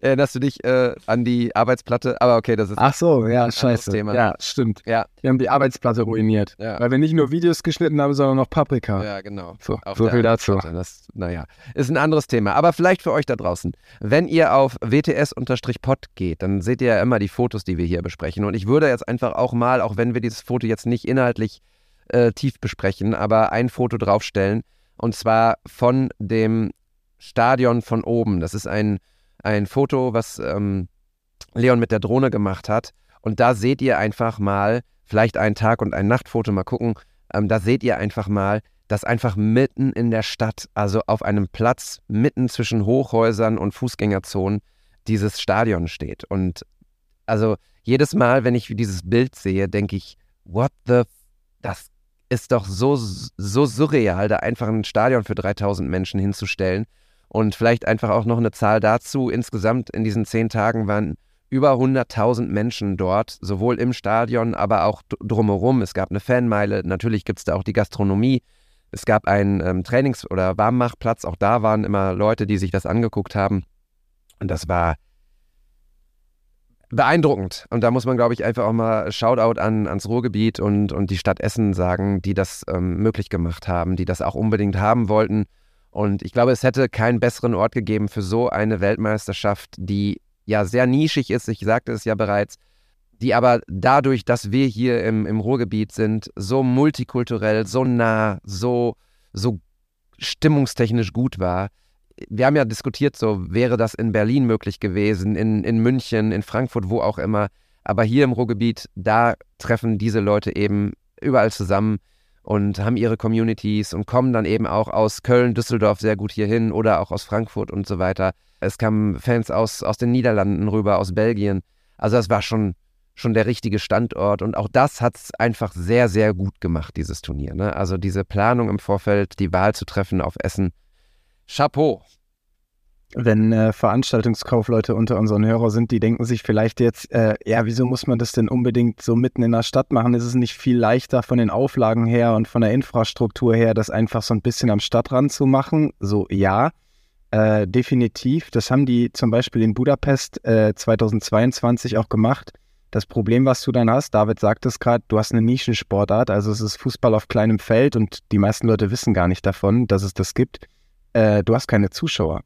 erinnerst du dich äh, an die Arbeitsplatte? Aber okay, das ist. Ach so, ja, scheiße. Thema. Ja, stimmt. Ja. Wir haben die Arbeitsplatte ruiniert. Ja. Weil wir nicht nur Videos geschnitten haben, sondern noch Paprika. Ja, genau. So, so viel dazu. Das, naja, ist ein anderes Thema. Aber vielleicht für euch da draußen. Wenn ihr auf WTS-Pod geht, dann seht ihr ja immer die Fotos, die wir hier besprechen. Und ich würde jetzt einfach auch mal, auch wenn wir dieses Foto jetzt nicht inhaltlich äh, tief besprechen, aber ein Foto draufstellen. Und zwar von dem Stadion von oben. Das ist ein ein Foto, was ähm, Leon mit der Drohne gemacht hat. Und da seht ihr einfach mal, vielleicht ein Tag- und ein Nachtfoto, mal gucken, ähm, da seht ihr einfach mal, dass einfach mitten in der Stadt, also auf einem Platz mitten zwischen Hochhäusern und Fußgängerzonen, dieses Stadion steht. Und also jedes Mal, wenn ich dieses Bild sehe, denke ich, what the, das ist doch so, so surreal, da einfach ein Stadion für 3000 Menschen hinzustellen. Und vielleicht einfach auch noch eine Zahl dazu. Insgesamt in diesen zehn Tagen waren über 100.000 Menschen dort, sowohl im Stadion, aber auch drumherum. Es gab eine Fanmeile, natürlich gibt es da auch die Gastronomie. Es gab einen ähm, Trainings- oder Warmmachplatz, auch da waren immer Leute, die sich das angeguckt haben. Und das war beeindruckend. Und da muss man, glaube ich, einfach auch mal Shoutout an, ans Ruhrgebiet und, und die Stadt Essen sagen, die das ähm, möglich gemacht haben, die das auch unbedingt haben wollten. Und ich glaube, es hätte keinen besseren Ort gegeben für so eine Weltmeisterschaft, die ja sehr nischig ist, ich sagte es ja bereits, die aber dadurch, dass wir hier im, im Ruhrgebiet sind, so multikulturell, so nah, so, so stimmungstechnisch gut war, wir haben ja diskutiert, so wäre das in Berlin möglich gewesen, in, in München, in Frankfurt, wo auch immer. Aber hier im Ruhrgebiet, da treffen diese Leute eben überall zusammen und haben ihre Communities und kommen dann eben auch aus Köln, Düsseldorf sehr gut hierhin oder auch aus Frankfurt und so weiter. Es kamen Fans aus, aus den Niederlanden rüber, aus Belgien. Also das war schon, schon der richtige Standort und auch das hat es einfach sehr, sehr gut gemacht, dieses Turnier. Ne? Also diese Planung im Vorfeld, die Wahl zu treffen auf Essen, Chapeau. Wenn äh, Veranstaltungskaufleute unter unseren Hörer sind, die denken sich vielleicht jetzt, äh, ja, wieso muss man das denn unbedingt so mitten in der Stadt machen? Ist es nicht viel leichter von den Auflagen her und von der Infrastruktur her, das einfach so ein bisschen am Stadtrand zu machen? So, ja, äh, definitiv. Das haben die zum Beispiel in Budapest 2022 äh, auch gemacht. Das Problem, was du dann hast, David sagt es gerade, du hast eine Nischensportart, also es ist Fußball auf kleinem Feld und die meisten Leute wissen gar nicht davon, dass es das gibt äh, du hast keine Zuschauer.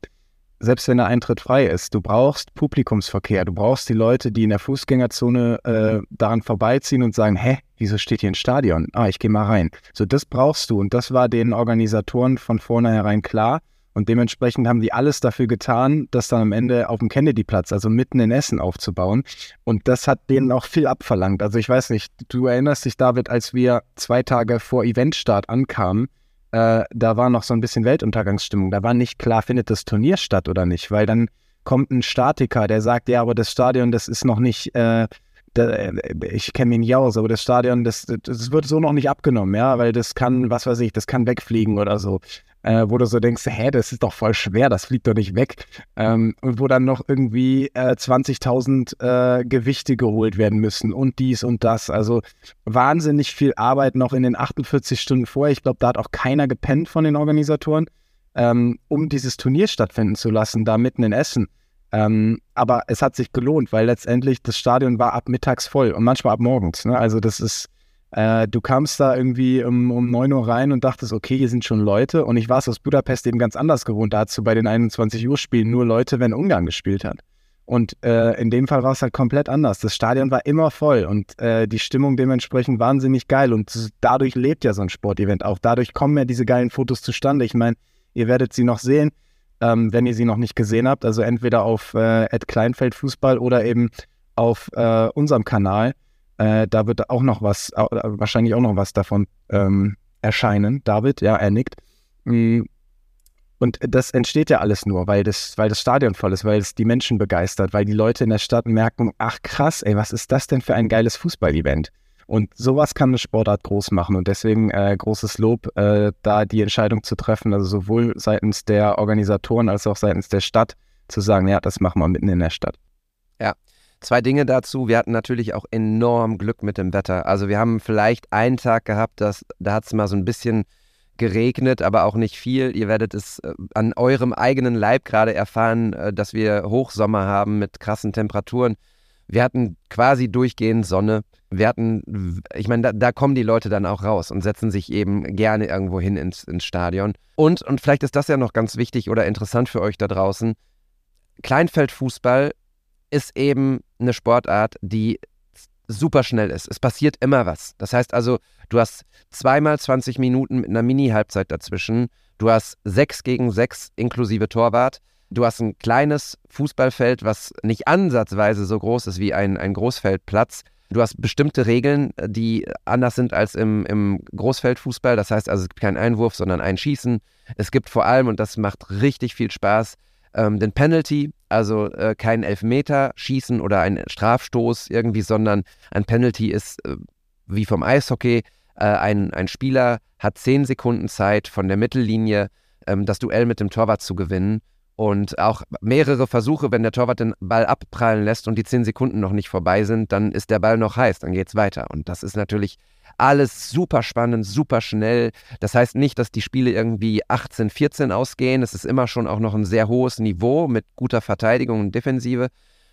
Selbst wenn der Eintritt frei ist, du brauchst Publikumsverkehr, du brauchst die Leute, die in der Fußgängerzone äh, daran vorbeiziehen und sagen, hä, wieso steht hier ein Stadion? Ah, ich gehe mal rein. So, das brauchst du und das war den Organisatoren von vornherein klar. Und dementsprechend haben die alles dafür getan, das dann am Ende auf dem Kennedy-Platz, also mitten in Essen, aufzubauen. Und das hat denen auch viel abverlangt. Also ich weiß nicht, du erinnerst dich, David, als wir zwei Tage vor Eventstart ankamen, äh, da war noch so ein bisschen Weltuntergangsstimmung. Da war nicht klar, findet das Turnier statt oder nicht, weil dann kommt ein Statiker, der sagt, ja, aber das Stadion, das ist noch nicht, äh, da, äh, ich kenne mich nicht aus, aber das Stadion, das, das wird so noch nicht abgenommen, ja, weil das kann, was weiß ich, das kann wegfliegen oder so äh, wo du so denkst, hä, das ist doch voll schwer, das fliegt doch nicht weg. Ähm, und wo dann noch irgendwie äh, 20.000 äh, Gewichte geholt werden müssen und dies und das. Also wahnsinnig viel Arbeit noch in den 48 Stunden vorher. Ich glaube, da hat auch keiner gepennt von den Organisatoren, ähm, um dieses Turnier stattfinden zu lassen, da mitten in Essen. Ähm, aber es hat sich gelohnt, weil letztendlich das Stadion war ab mittags voll und manchmal ab morgens. Ne? Also das ist äh, du kamst da irgendwie um, um 9 Uhr rein und dachtest, okay, hier sind schon Leute. Und ich war es aus Budapest eben ganz anders gewohnt. Da hast du bei den 21 Uhr Spielen nur Leute, wenn Ungarn gespielt hat. Und äh, in dem Fall war es halt komplett anders. Das Stadion war immer voll und äh, die Stimmung dementsprechend wahnsinnig geil. Und dadurch lebt ja so ein Sportevent auch. Dadurch kommen ja diese geilen Fotos zustande. Ich meine, ihr werdet sie noch sehen, ähm, wenn ihr sie noch nicht gesehen habt. Also entweder auf äh, Kleinfeld Fußball oder eben auf äh, unserem Kanal. Äh, da wird auch noch was, äh, wahrscheinlich auch noch was davon ähm, erscheinen. David, ja, er nickt. Mm. Und das entsteht ja alles nur, weil das, weil das Stadion voll ist, weil es die Menschen begeistert, weil die Leute in der Stadt merken, ach krass, ey, was ist das denn für ein geiles Fußballevent? Und sowas kann eine Sportart groß machen. Und deswegen äh, großes Lob, äh, da die Entscheidung zu treffen, also sowohl seitens der Organisatoren als auch seitens der Stadt, zu sagen, ja, das machen wir mitten in der Stadt. Ja, Zwei Dinge dazu. Wir hatten natürlich auch enorm Glück mit dem Wetter. Also wir haben vielleicht einen Tag gehabt, dass, da hat es mal so ein bisschen geregnet, aber auch nicht viel. Ihr werdet es äh, an eurem eigenen Leib gerade erfahren, äh, dass wir Hochsommer haben mit krassen Temperaturen. Wir hatten quasi durchgehend Sonne. Wir hatten, ich meine, da, da, kommen die Leute dann auch raus und setzen sich eben gerne irgendwo hin ins, ins Stadion. Und, und vielleicht ist das ja noch ganz wichtig oder interessant für euch da draußen. Kleinfeldfußball ist eben eine Sportart, die super schnell ist. Es passiert immer was. Das heißt also, du hast zweimal 20 Minuten mit einer Mini-Halbzeit dazwischen. Du hast 6 gegen 6 inklusive Torwart. Du hast ein kleines Fußballfeld, was nicht ansatzweise so groß ist wie ein, ein Großfeldplatz. Du hast bestimmte Regeln, die anders sind als im, im Großfeldfußball. Das heißt also, es gibt keinen Einwurf, sondern ein Schießen. Es gibt vor allem, und das macht richtig viel Spaß, ähm, den Penalty, also äh, kein Elfmeter schießen oder ein Strafstoß irgendwie, sondern ein Penalty ist äh, wie vom Eishockey. Äh, ein, ein Spieler hat zehn Sekunden Zeit von der Mittellinie, ähm, das Duell mit dem Torwart zu gewinnen. Und auch mehrere Versuche, wenn der Torwart den Ball abprallen lässt und die zehn Sekunden noch nicht vorbei sind, dann ist der Ball noch heiß, dann geht's weiter. Und das ist natürlich alles super spannend, super schnell. Das heißt nicht, dass die Spiele irgendwie 18, 14 ausgehen. Es ist immer schon auch noch ein sehr hohes Niveau mit guter Verteidigung und Defensive.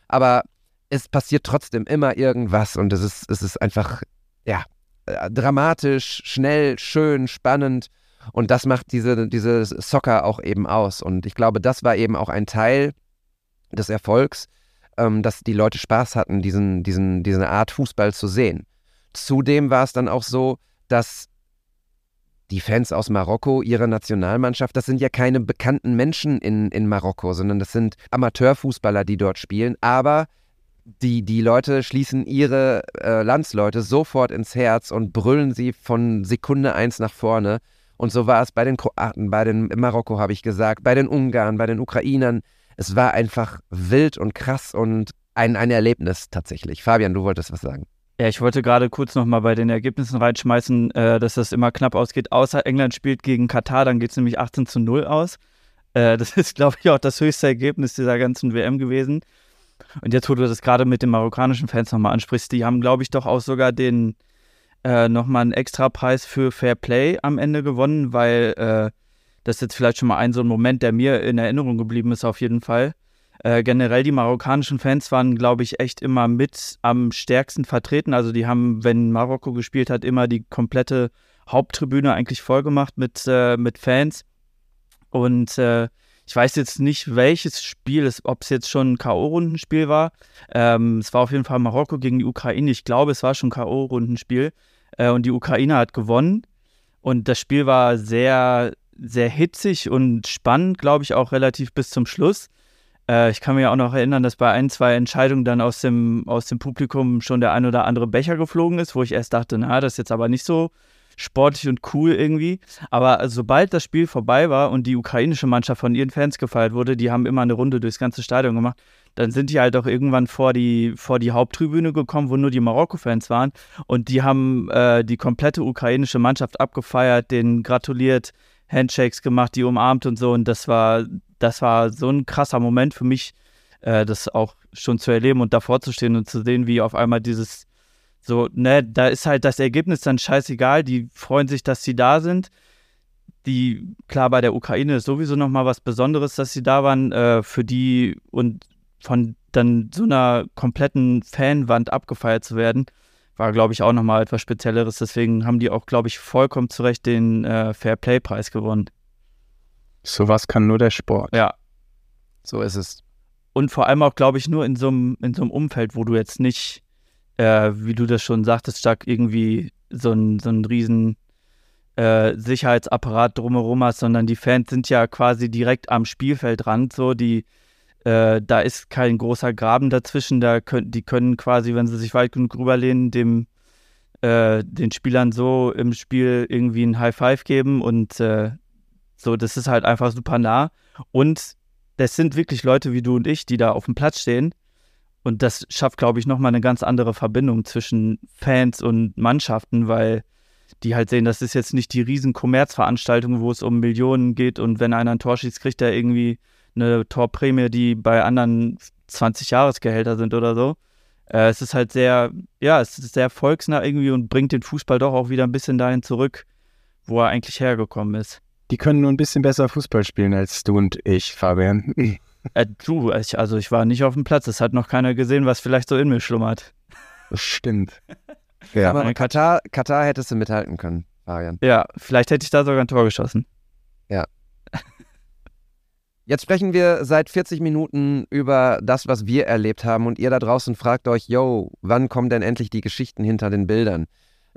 Aber es passiert trotzdem immer irgendwas und es ist, es ist einfach, ja, äh, dramatisch, schnell, schön, spannend. Und das macht diese, diese Soccer auch eben aus. Und ich glaube, das war eben auch ein Teil des Erfolgs, ähm, dass die Leute Spaß hatten, diesen, diesen, diese Art Fußball zu sehen. Zudem war es dann auch so, dass die Fans aus Marokko, ihre Nationalmannschaft, das sind ja keine bekannten Menschen in, in Marokko, sondern das sind Amateurfußballer, die dort spielen. Aber die, die Leute schließen ihre äh, Landsleute sofort ins Herz und brüllen sie von Sekunde eins nach vorne. Und so war es bei den Kroaten, bei den Marokko habe ich gesagt, bei den Ungarn, bei den Ukrainern. Es war einfach wild und krass und ein, ein Erlebnis tatsächlich. Fabian, du wolltest was sagen. Ja, ich wollte gerade kurz nochmal bei den Ergebnissen reinschmeißen, äh, dass das immer knapp ausgeht. Außer England spielt gegen Katar, dann geht es nämlich 18 zu 0 aus. Äh, das ist, glaube ich, auch das höchste Ergebnis dieser ganzen WM gewesen. Und jetzt, wo du das gerade mit den marokkanischen Fans nochmal ansprichst, die haben, glaube ich, doch auch sogar den äh, nochmal einen Extrapreis für Fair Play am Ende gewonnen, weil äh, das jetzt vielleicht schon mal ein so ein Moment, der mir in Erinnerung geblieben ist, auf jeden Fall. Äh, generell die marokkanischen Fans waren, glaube ich, echt immer mit am stärksten vertreten. Also die haben, wenn Marokko gespielt hat, immer die komplette Haupttribüne eigentlich vollgemacht mit, äh, mit Fans. Und äh, ich weiß jetzt nicht, welches Spiel es, ob es jetzt schon ein K.O.-Rundenspiel war. Ähm, es war auf jeden Fall Marokko gegen die Ukraine. Ich glaube, es war schon K.O.-Rundenspiel. Äh, und die Ukraine hat gewonnen. Und das Spiel war sehr, sehr hitzig und spannend, glaube ich, auch relativ bis zum Schluss. Äh, ich kann mich auch noch erinnern, dass bei ein, zwei Entscheidungen dann aus dem, aus dem Publikum schon der ein oder andere Becher geflogen ist, wo ich erst dachte, na, das ist jetzt aber nicht so sportlich und cool irgendwie. Aber sobald das Spiel vorbei war und die ukrainische Mannschaft von ihren Fans gefeiert wurde, die haben immer eine Runde durchs ganze Stadion gemacht, dann sind die halt auch irgendwann vor die, vor die Haupttribüne gekommen, wo nur die Marokko-Fans waren. Und die haben äh, die komplette ukrainische Mannschaft abgefeiert, denen gratuliert, Handshakes gemacht, die umarmt und so. Und das war, das war so ein krasser Moment für mich, äh, das auch schon zu erleben und davor zu stehen und zu sehen, wie auf einmal dieses so, ne, da ist halt das Ergebnis dann scheißegal. Die freuen sich, dass sie da sind. Die, klar, bei der Ukraine ist sowieso nochmal was Besonderes, dass sie da waren. Äh, für die und von dann so einer kompletten Fanwand abgefeiert zu werden, war, glaube ich, auch nochmal etwas Spezielleres. Deswegen haben die auch, glaube ich, vollkommen zu Recht den äh, Fair-Play-Preis gewonnen. Sowas kann nur der Sport. Ja. So ist es. Und vor allem auch, glaube ich, nur in so einem Umfeld, wo du jetzt nicht, äh, wie du das schon sagtest, stark irgendwie so ein, so riesen äh, Sicherheitsapparat drumherum hast, sondern die Fans sind ja quasi direkt am Spielfeldrand, so die äh, da ist kein großer Graben dazwischen, da können, die können quasi, wenn sie sich weit genug rüberlehnen, dem äh, den Spielern so im Spiel irgendwie ein High Five geben und äh, so, das ist halt einfach super nah. Und das sind wirklich Leute wie du und ich, die da auf dem Platz stehen. Und das schafft, glaube ich, nochmal eine ganz andere Verbindung zwischen Fans und Mannschaften, weil die halt sehen, das ist jetzt nicht die riesen Kommerzveranstaltung, wo es um Millionen geht und wenn einer ein Tor schießt, kriegt er irgendwie eine Torprämie, die bei anderen 20 Jahresgehälter sind oder so. Äh, es ist halt sehr, ja, es ist sehr volksnah irgendwie und bringt den Fußball doch auch wieder ein bisschen dahin zurück, wo er eigentlich hergekommen ist. Die können nur ein bisschen besser Fußball spielen als du und ich, Fabian. Äh, du, ich, also ich war nicht auf dem Platz. Es hat noch keiner gesehen, was vielleicht so in mir schlummert. Das stimmt. Ja. Aber in Katar, Katar hättest du mithalten können, Fabian. Ja, vielleicht hätte ich da sogar ein Tor geschossen. Ja. Jetzt sprechen wir seit 40 Minuten über das, was wir erlebt haben und ihr da draußen fragt euch, yo, wann kommen denn endlich die Geschichten hinter den Bildern?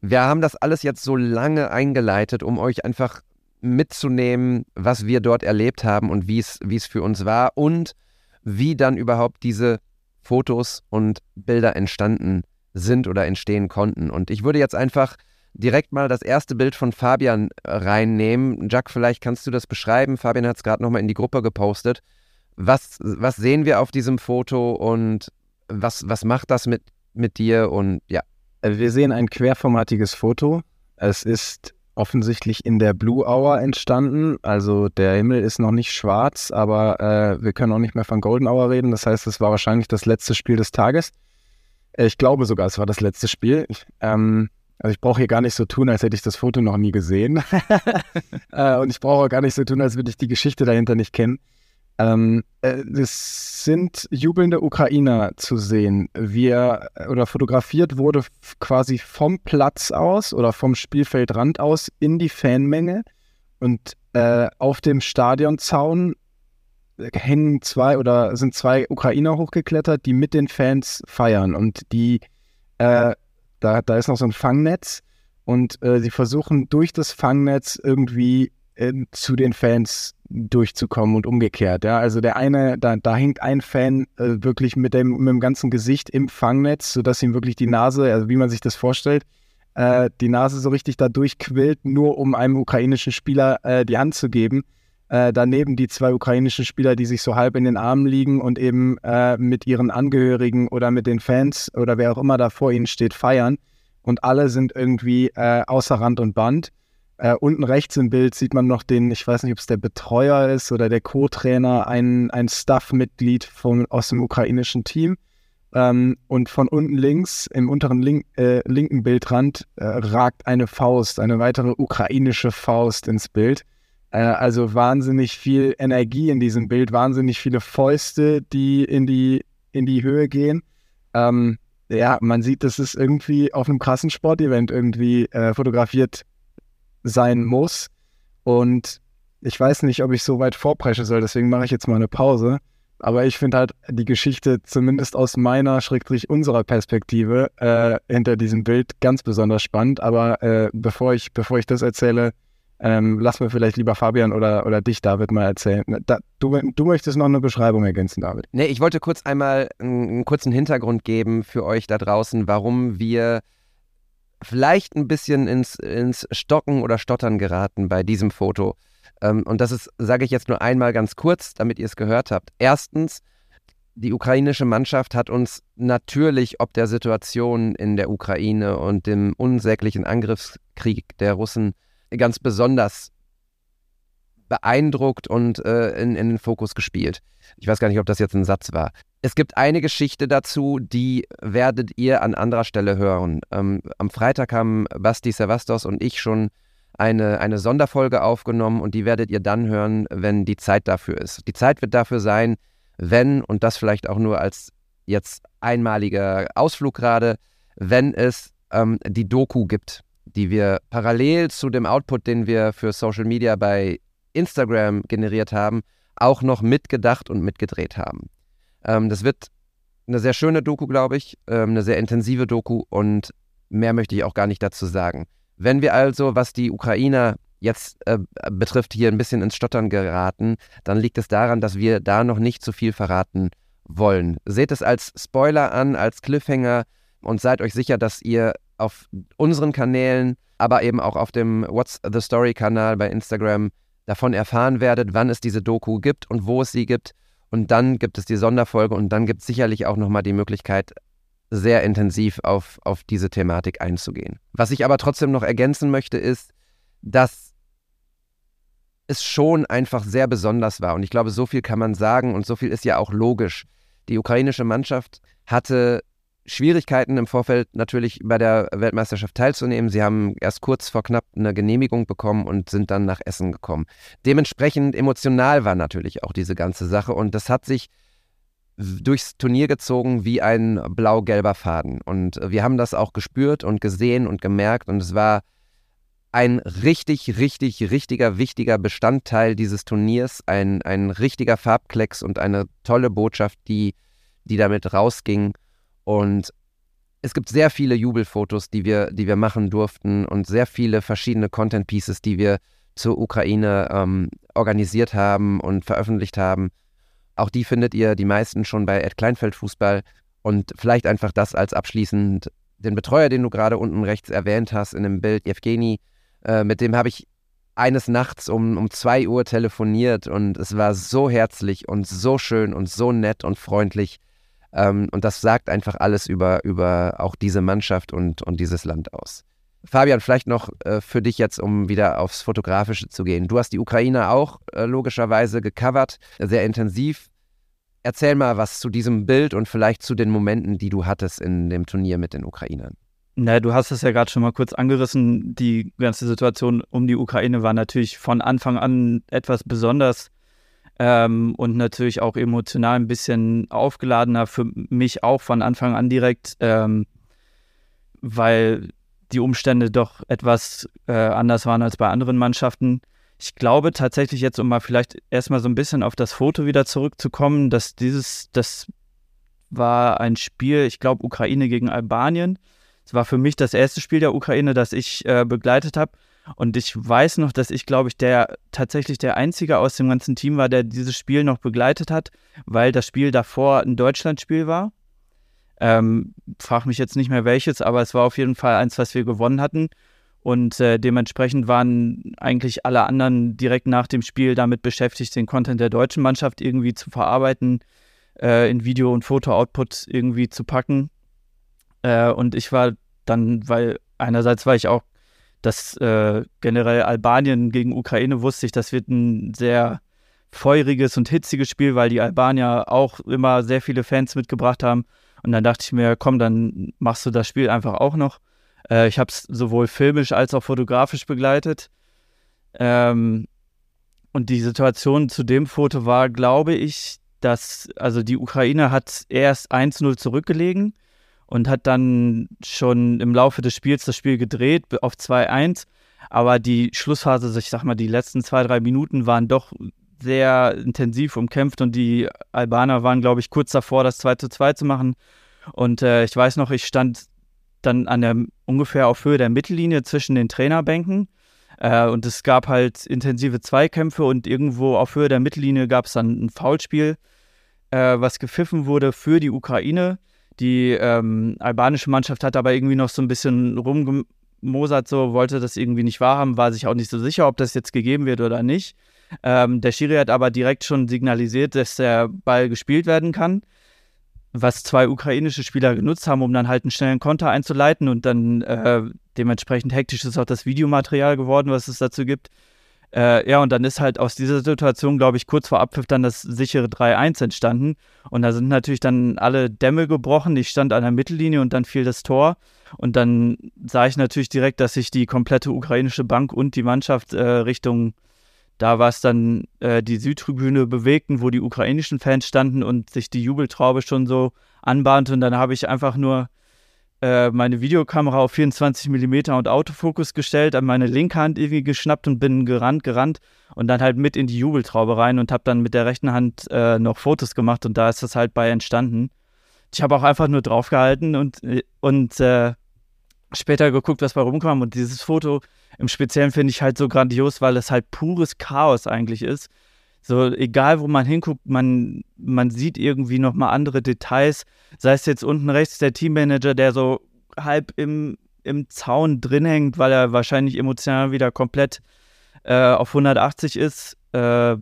Wir haben das alles jetzt so lange eingeleitet, um euch einfach mitzunehmen, was wir dort erlebt haben und wie es für uns war und wie dann überhaupt diese Fotos und Bilder entstanden sind oder entstehen konnten. Und ich würde jetzt einfach direkt mal das erste Bild von Fabian reinnehmen. Jack, vielleicht kannst du das beschreiben. Fabian hat es gerade nochmal in die Gruppe gepostet. Was, was sehen wir auf diesem Foto und was, was macht das mit, mit dir? Und ja, Äh, Wir sehen ein querformatiges Foto. Es ist offensichtlich in der Blue Hour entstanden. Also der Himmel ist noch nicht schwarz, aber äh, wir können auch nicht mehr von Golden Hour reden. Das heißt, es war wahrscheinlich das letzte Spiel des Tages. Ich glaube sogar, es war das letzte Spiel. Ähm, also ich brauche hier gar nicht so tun, als hätte ich das Foto noch nie gesehen. äh, und ich brauche auch gar nicht so tun, als würde ich die Geschichte dahinter nicht kennen. Ähm, äh, es sind jubelnde Ukrainer zu sehen. Wir oder fotografiert wurde quasi vom Platz aus oder vom Spielfeldrand aus in die Fanmenge. Und äh, auf dem Stadionzaun hängen zwei oder sind zwei Ukrainer hochgeklettert, die mit den Fans feiern. Und die äh, da, da ist noch so ein Fangnetz. Und äh, sie versuchen durch das Fangnetz irgendwie äh, zu den Fans durchzukommen und umgekehrt. Ja, also der eine, da, da hängt ein Fan äh, wirklich mit dem, mit dem ganzen Gesicht im Fangnetz, sodass ihm wirklich die Nase, also wie man sich das vorstellt, äh, die Nase so richtig da durchquillt, nur um einem ukrainischen Spieler äh, die Hand zu geben. Äh, daneben die zwei ukrainischen Spieler, die sich so halb in den Armen liegen und eben äh, mit ihren Angehörigen oder mit den Fans oder wer auch immer da vor ihnen steht, feiern. Und alle sind irgendwie äh, außer Rand und Band. Äh, unten rechts im Bild sieht man noch den, ich weiß nicht, ob es der Betreuer ist oder der Co-Trainer, ein, ein Staff-Mitglied aus dem ukrainischen Team. Ähm, und von unten links, im unteren link, äh, linken Bildrand, äh, ragt eine Faust, eine weitere ukrainische Faust ins Bild. Äh, also wahnsinnig viel Energie in diesem Bild, wahnsinnig viele Fäuste, die in die, in die Höhe gehen. Ähm, ja, man sieht, dass es irgendwie auf einem krassen Sportevent irgendwie äh, fotografiert sein muss. Und ich weiß nicht, ob ich so weit vorpreschen soll, deswegen mache ich jetzt mal eine Pause. Aber ich finde halt die Geschichte, zumindest aus meiner, schrägstrich unserer Perspektive, äh, hinter diesem Bild ganz besonders spannend. Aber äh, bevor, ich, bevor ich das erzähle, ähm, lass mir vielleicht lieber Fabian oder, oder dich, David, mal erzählen. Da, du, du möchtest noch eine Beschreibung ergänzen, David. Nee, ich wollte kurz einmal einen, einen kurzen Hintergrund geben für euch da draußen, warum wir vielleicht ein bisschen ins, ins Stocken oder Stottern geraten bei diesem Foto. Ähm, und das ist, sage ich jetzt nur einmal ganz kurz, damit ihr es gehört habt. Erstens, die ukrainische Mannschaft hat uns natürlich ob der Situation in der Ukraine und dem unsäglichen Angriffskrieg der Russen ganz besonders beeindruckt und äh, in, in den Fokus gespielt. Ich weiß gar nicht, ob das jetzt ein Satz war. Es gibt eine Geschichte dazu, die werdet ihr an anderer Stelle hören. Ähm, am Freitag haben Basti Sevastos und ich schon eine, eine Sonderfolge aufgenommen und die werdet ihr dann hören, wenn die Zeit dafür ist. Die Zeit wird dafür sein, wenn, und das vielleicht auch nur als jetzt einmaliger Ausflug gerade, wenn es ähm, die Doku gibt, die wir parallel zu dem Output, den wir für Social Media bei Instagram generiert haben, auch noch mitgedacht und mitgedreht haben. Ähm, das wird eine sehr schöne Doku, glaube ich, ähm, eine sehr intensive Doku und mehr möchte ich auch gar nicht dazu sagen. Wenn wir also, was die Ukrainer jetzt äh, betrifft, hier ein bisschen ins Stottern geraten, dann liegt es daran, dass wir da noch nicht zu viel verraten wollen. Seht es als Spoiler an, als Cliffhanger und seid euch sicher, dass ihr auf unseren Kanälen, aber eben auch auf dem What's the Story Kanal bei Instagram davon erfahren werdet, wann es diese Doku gibt und wo es sie gibt. Und dann gibt es die Sonderfolge und dann gibt es sicherlich auch nochmal die Möglichkeit, sehr intensiv auf, auf diese Thematik einzugehen. Was ich aber trotzdem noch ergänzen möchte, ist, dass es schon einfach sehr besonders war. Und ich glaube, so viel kann man sagen und so viel ist ja auch logisch. Die ukrainische Mannschaft hatte Schwierigkeiten im Vorfeld natürlich bei der Weltmeisterschaft teilzunehmen. Sie haben erst kurz vor knapp eine Genehmigung bekommen und sind dann nach Essen gekommen. Dementsprechend emotional war natürlich auch diese ganze Sache und das hat sich durchs Turnier gezogen wie ein blau-gelber Faden. Und wir haben das auch gespürt und gesehen und gemerkt und es war ein richtig, richtig, richtiger, wichtiger Bestandteil dieses Turniers, ein, ein richtiger Farbklecks und eine tolle Botschaft, die, die damit rausging. Und es gibt sehr viele Jubelfotos, die wir, die wir machen durften und sehr viele verschiedene Content Pieces, die wir zur Ukraine ähm, organisiert haben und veröffentlicht haben. Auch die findet ihr die meisten schon bei Ed Kleinfeld Fußball. Und vielleicht einfach das als abschließend. Den Betreuer, den du gerade unten rechts erwähnt hast in dem Bild, Evgeni, äh, mit dem habe ich eines Nachts um, um zwei Uhr telefoniert und es war so herzlich und so schön und so nett und freundlich. Ähm, und das sagt einfach alles über, über auch diese Mannschaft und, und dieses Land aus. Fabian, vielleicht noch äh, für dich jetzt, um wieder aufs Fotografische zu gehen. Du hast die Ukraine auch äh, logischerweise gecovert, sehr intensiv. Erzähl mal was zu diesem Bild und vielleicht zu den Momenten, die du hattest in dem Turnier mit den Ukrainern. Na, du hast es ja gerade schon mal kurz angerissen. Die ganze Situation um die Ukraine war natürlich von Anfang an etwas besonders ähm, und natürlich auch emotional ein bisschen aufgeladener für mich auch von Anfang an direkt, ähm, weil die Umstände doch etwas äh, anders waren als bei anderen Mannschaften. Ich glaube tatsächlich jetzt, um mal vielleicht erstmal so ein bisschen auf das Foto wieder zurückzukommen, dass dieses, das war ein Spiel, ich glaube, Ukraine gegen Albanien. Es war für mich das erste Spiel der Ukraine, das ich äh, begleitet habe. Und ich weiß noch, dass ich, glaube ich, der tatsächlich der Einzige aus dem ganzen Team war, der dieses Spiel noch begleitet hat, weil das Spiel davor ein Deutschlandspiel war. Ähm, frag mich jetzt nicht mehr welches, aber es war auf jeden Fall eins, was wir gewonnen hatten. Und äh, dementsprechend waren eigentlich alle anderen direkt nach dem Spiel damit beschäftigt, den Content der deutschen Mannschaft irgendwie zu verarbeiten, äh, in Video- und Foto-Output irgendwie zu packen. Äh, und ich war dann, weil einerseits war ich auch das äh, generell Albanien gegen Ukraine wusste ich, das wird ein sehr feuriges und hitziges Spiel, weil die Albanier auch immer sehr viele Fans mitgebracht haben. Und dann dachte ich mir, komm, dann machst du das Spiel einfach auch noch. Äh, ich habe es sowohl filmisch als auch fotografisch begleitet. Ähm, und die Situation zu dem Foto war, glaube ich, dass, also die Ukraine hat erst 1-0 zurückgelegen und hat dann schon im Laufe des Spiels das Spiel gedreht auf 2-1. Aber die Schlussphase, ich sag mal, die letzten zwei, drei Minuten waren doch sehr intensiv umkämpft und die Albaner waren, glaube ich, kurz davor, das 2 2 zu machen. Und äh, ich weiß noch, ich stand dann an der ungefähr auf Höhe der Mittellinie zwischen den Trainerbänken. Äh, und es gab halt intensive Zweikämpfe und irgendwo auf Höhe der Mittellinie gab es dann ein Foulspiel, äh, was gepfiffen wurde für die Ukraine. Die ähm, albanische Mannschaft hat aber irgendwie noch so ein bisschen rumgemosert, so wollte das irgendwie nicht wahrhaben, war sich auch nicht so sicher, ob das jetzt gegeben wird oder nicht. Ähm, der Schiri hat aber direkt schon signalisiert, dass der Ball gespielt werden kann, was zwei ukrainische Spieler genutzt haben, um dann halt einen schnellen Konter einzuleiten und dann äh, dementsprechend hektisch ist auch das Videomaterial geworden, was es dazu gibt. Äh, ja, und dann ist halt aus dieser Situation, glaube ich, kurz vor Abpfiff dann das sichere 3-1 entstanden. Und da sind natürlich dann alle Dämme gebrochen. Ich stand an der Mittellinie und dann fiel das Tor. Und dann sah ich natürlich direkt, dass sich die komplette ukrainische Bank und die Mannschaft äh, Richtung, da war es dann äh, die Südtribüne bewegten, wo die ukrainischen Fans standen und sich die Jubeltraube schon so anbahnte. Und dann habe ich einfach nur äh, meine Videokamera auf 24 mm und Autofokus gestellt, an meine linke Hand irgendwie geschnappt und bin gerannt, gerannt und dann halt mit in die Jubeltraube rein und habe dann mit der rechten Hand äh, noch Fotos gemacht und da ist das halt bei entstanden. Ich habe auch einfach nur draufgehalten und, äh, und äh, später geguckt, was bei rumkam und dieses Foto im Speziellen finde ich halt so grandios, weil es halt pures Chaos eigentlich ist. So, egal wo man hinguckt, man, man sieht irgendwie nochmal andere Details. Sei es jetzt unten rechts der Teammanager, der so halb im, im Zaun drin hängt, weil er wahrscheinlich emotional wieder komplett äh, auf 180 ist. Äh,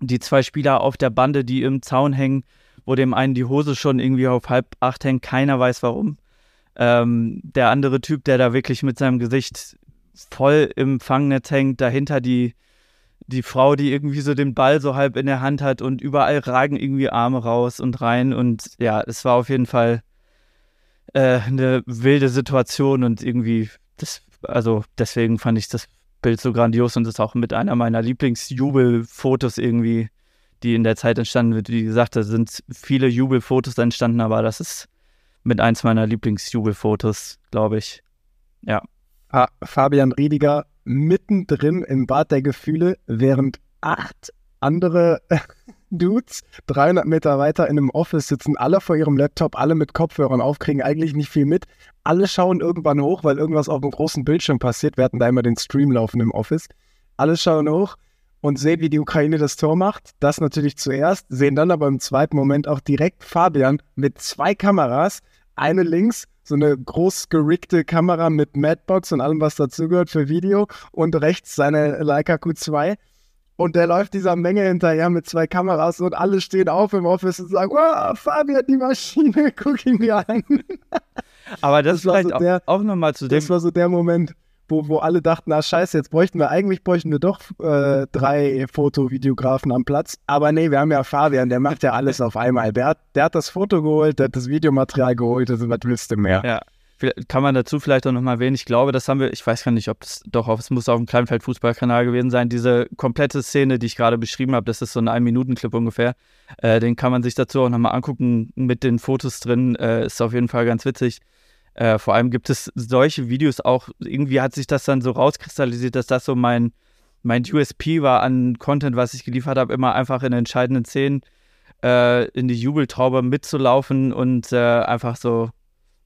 die zwei Spieler auf der Bande, die im Zaun hängen, wo dem einen die Hose schon irgendwie auf halb acht hängt, keiner weiß warum. Ähm, der andere Typ, der da wirklich mit seinem Gesicht voll im Fangnetz hängt, dahinter die, die Frau, die irgendwie so den Ball so halb in der Hand hat und überall ragen irgendwie Arme raus und rein. Und ja, es war auf jeden Fall äh, eine wilde Situation und irgendwie, das, also deswegen fand ich das Bild so grandios und ist auch mit einer meiner Lieblingsjubelfotos irgendwie, die in der Zeit entstanden wird. Wie gesagt, da sind viele Jubelfotos entstanden, aber das ist mit eins meiner Lieblingsjubelfotos, glaube ich. Ja. Ah, Fabian Riediger mittendrin im Bad der Gefühle, während acht andere Dudes 300 Meter weiter in einem Office sitzen, alle vor ihrem Laptop, alle mit Kopfhörern auf, kriegen eigentlich nicht viel mit. Alle schauen irgendwann hoch, weil irgendwas auf dem großen Bildschirm passiert. Wir hatten da immer den Stream laufen im Office. Alle schauen hoch und sehen, wie die Ukraine das Tor macht. Das natürlich zuerst, sehen dann aber im zweiten Moment auch direkt Fabian mit zwei Kameras, eine links so eine groß geriggte Kamera mit Madbox und allem, was dazugehört für Video und rechts seine Leica Q2. Und der läuft dieser Menge hinterher mit zwei Kameras und alle stehen auf im Office und sagen, wow, Fabian, die Maschine, guck ihn mir an. Aber das, Das vielleicht so der- auch, auch nochmal zu dem, Das war so der Moment, wo, wo alle dachten, na scheiße, jetzt bräuchten wir, eigentlich bräuchten wir doch äh, drei Fotovideografen am Platz. Aber nee, wir haben ja Fabian, der macht ja alles auf einmal. Der hat, der hat das Foto geholt, der hat das Videomaterial geholt, also was willst du mehr? Ja. Kann man dazu vielleicht auch nochmal erwähnen, ich glaube, das haben wir, ich weiß gar nicht, ob das doch, auf- es muss auf dem Kleinfeld-Fußballkanal gewesen sein, diese komplette Szene, die ich gerade beschrieben habe, das ist so ein Ein-Minuten-Clip ungefähr, äh, den kann man sich dazu auch nochmal angucken mit den Fotos drin, äh, ist auf jeden Fall ganz witzig. Äh, vor allem gibt es solche Videos auch, irgendwie hat sich das dann so rauskristallisiert, dass das so mein, mein USP war an Content, was ich geliefert habe, immer einfach in entscheidenden Szenen äh, in die Jubeltraube mitzulaufen und äh, einfach so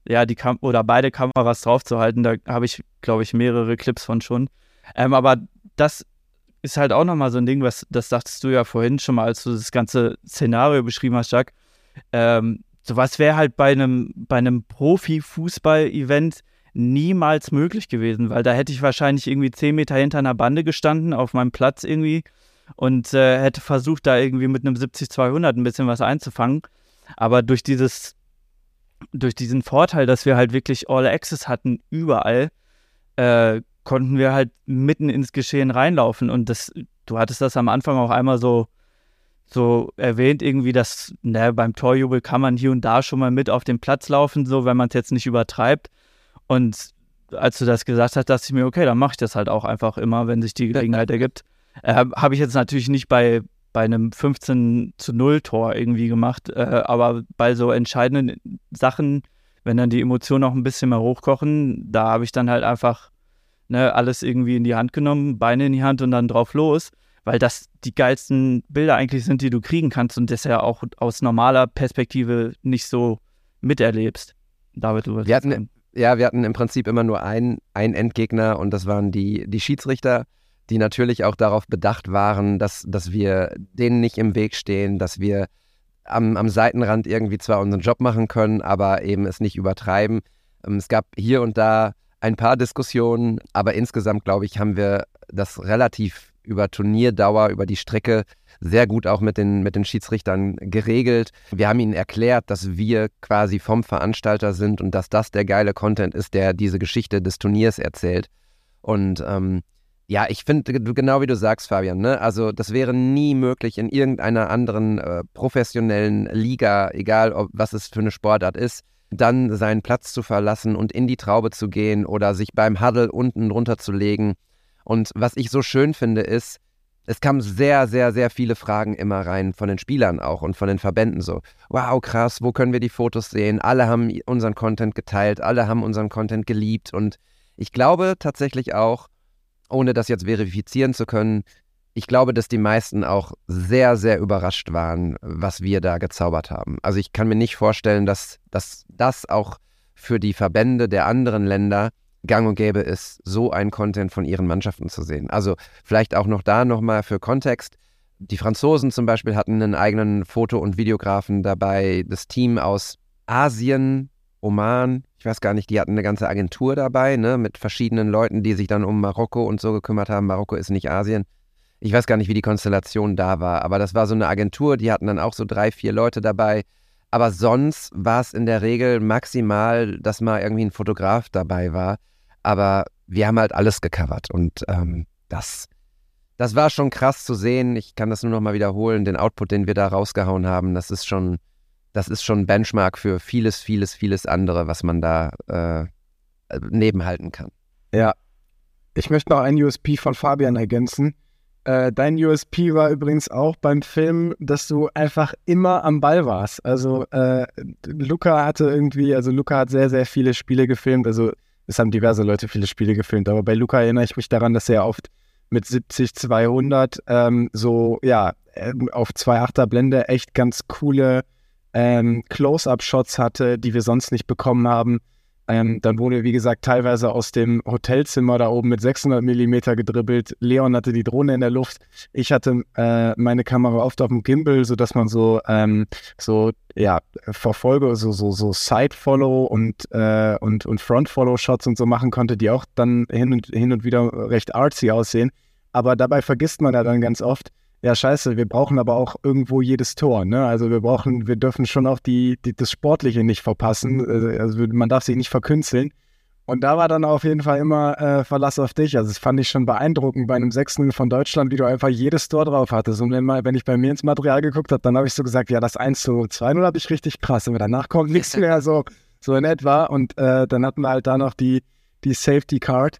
ja, die Kam oder beide Kameras draufzuhalten. Da habe ich, glaube ich, mehrere Clips von schon. Ähm, aber das ist halt auch nochmal so ein Ding, was, das sagtest du ja vorhin schon mal, als du das ganze Szenario beschrieben hast, Jack. Ähm, sowas wäre halt bei einem, bei einem Profi-Fußball-Event niemals möglich gewesen, weil da hätte ich wahrscheinlich irgendwie zehn Meter hinter einer Bande gestanden, auf meinem Platz irgendwie und äh, hätte versucht, da irgendwie mit einem 70-200 ein bisschen was einzufangen. Aber durch dieses durch diesen Vorteil, dass wir halt wirklich All Access hatten, überall, äh, konnten wir halt mitten ins Geschehen reinlaufen. Und das, du hattest das am Anfang auch einmal so, so erwähnt, irgendwie, dass ne, beim Torjubel kann man hier und da schon mal mit auf den Platz laufen, so wenn man es jetzt nicht übertreibt. Und als du das gesagt hast, dachte ich mir, okay, dann mache ich das halt auch einfach immer, wenn sich die Gelegenheit ergibt. Äh, Habe ich jetzt natürlich nicht bei, bei einem 15 zu 0 Tor irgendwie gemacht, äh, aber bei so entscheidenden Sachen, wenn dann die Emotionen noch ein bisschen mehr hochkochen, da habe ich dann halt einfach ne, alles irgendwie in die Hand genommen, Beine in die Hand und dann drauf los, weil das die geilsten Bilder eigentlich sind, die du kriegen kannst und das ja auch aus normaler Perspektive nicht so miterlebst. David, du Wir hatten-. Ja, wir hatten im Prinzip immer nur einen, einen Endgegner und das waren die, die Schiedsrichter, die natürlich auch darauf bedacht waren, dass, dass wir denen nicht im Weg stehen, dass wir am, am Seitenrand irgendwie zwar unseren Job machen können, aber eben es nicht übertreiben. Ähm, Es gab hier und da ein paar Diskussionen, aber insgesamt, glaube ich, haben wir das relativ über Turnierdauer, über die Strecke sehr gut auch mit den, mit den Schiedsrichtern geregelt. Wir haben ihnen erklärt, dass wir quasi vom Veranstalter sind und dass das der geile Content ist, der diese Geschichte des Turniers erzählt. Und ähm, ja, ich finde, genau wie du sagst, Fabian, ne? also das wäre nie möglich in irgendeiner anderen äh, professionellen Liga, egal ob, was es für eine Sportart ist, dann seinen Platz zu verlassen und in die Traube zu gehen oder sich beim Huddle unten drunter zu legen. Und was ich so schön finde, ist, es kamen sehr, sehr, sehr viele Fragen immer rein von den Spielern auch und von den Verbänden so. Wow, krass, wo können wir die Fotos sehen? Alle haben unseren Content geteilt, alle haben unseren Content geliebt und ich glaube tatsächlich auch, ohne das jetzt verifizieren zu können, ich glaube, dass die meisten auch sehr, sehr überrascht waren, was wir da gezaubert haben. Also ich kann mir nicht vorstellen, dass, dass das auch für die Verbände der anderen Länder gang und gäbe ist, so ein Content von ihren Mannschaften zu sehen. Also vielleicht auch noch da nochmal für Kontext. Die Franzosen zum Beispiel hatten einen eigenen Foto- und Videografen dabei. Das Team aus Asien, Oman, ich weiß gar nicht, die hatten eine ganze Agentur dabei, ne, mit verschiedenen Leuten, die sich dann um Marokko und so gekümmert haben. Marokko ist nicht Asien. Ich weiß gar nicht, wie die Konstellation da war, aber das war so eine Agentur, die hatten dann auch so drei, vier Leute dabei. Aber sonst war es in der Regel maximal, dass mal irgendwie ein Fotograf dabei war. Aber wir haben halt alles gecovert und ähm, das, das war schon krass zu sehen. Ich kann das nur noch mal wiederholen. Den Output, den wir da rausgehauen haben, das ist schon, das ist schon Benchmark für vieles, vieles, vieles andere, was man da äh, nebenhalten kann. Ja. Ich möchte noch einen USP von Fabian ergänzen. Äh, dein USP war übrigens auch beim Film, dass du einfach immer am Ball warst. Also äh, Luca hatte irgendwie, also Luca hat sehr, sehr viele Spiele gefilmt. Also es haben diverse Leute viele Spiele gefilmt, aber bei Luca erinnere ich mich daran, dass er oft mit 70, 200 ähm, so, ja, ähm, auf 2,8er Blende echt ganz coole ähm, Close-Up-Shots hatte, die wir sonst nicht bekommen haben. Ähm, dann wurde, wie gesagt, teilweise aus dem Hotelzimmer da oben mit 600 Millimeter gedribbelt. Leon hatte die Drohne in der Luft. Ich hatte äh, meine Kamera oft auf dem Gimbal, sodass man so, ähm, so ja, Verfolge, so, so, so Side-Follow und, äh, und, und Front-Follow-Shots und so machen konnte, die auch dann hin und, hin und wieder recht artsy aussehen. Aber dabei vergisst man ja dann ganz oft, ja scheiße, wir brauchen aber auch irgendwo jedes Tor. Ne? Also wir brauchen, wir dürfen schon auch die, die, das Sportliche nicht verpassen. Äh, Also man darf sich nicht verkünsteln. Und da war dann auf jeden Fall immer äh, Verlass auf dich. Also das fand ich schon beeindruckend bei einem 6-0 von Deutschland, wie du einfach jedes Tor drauf hattest. Und wenn, mal, wenn ich bei mir ins Material geguckt habe, dann habe ich so gesagt, ja, das 1 zu 2-0 habe ich richtig krass. Aber danach kommt nichts mehr so, so in etwa. Und äh, dann hatten wir halt da noch die, die Safety Card,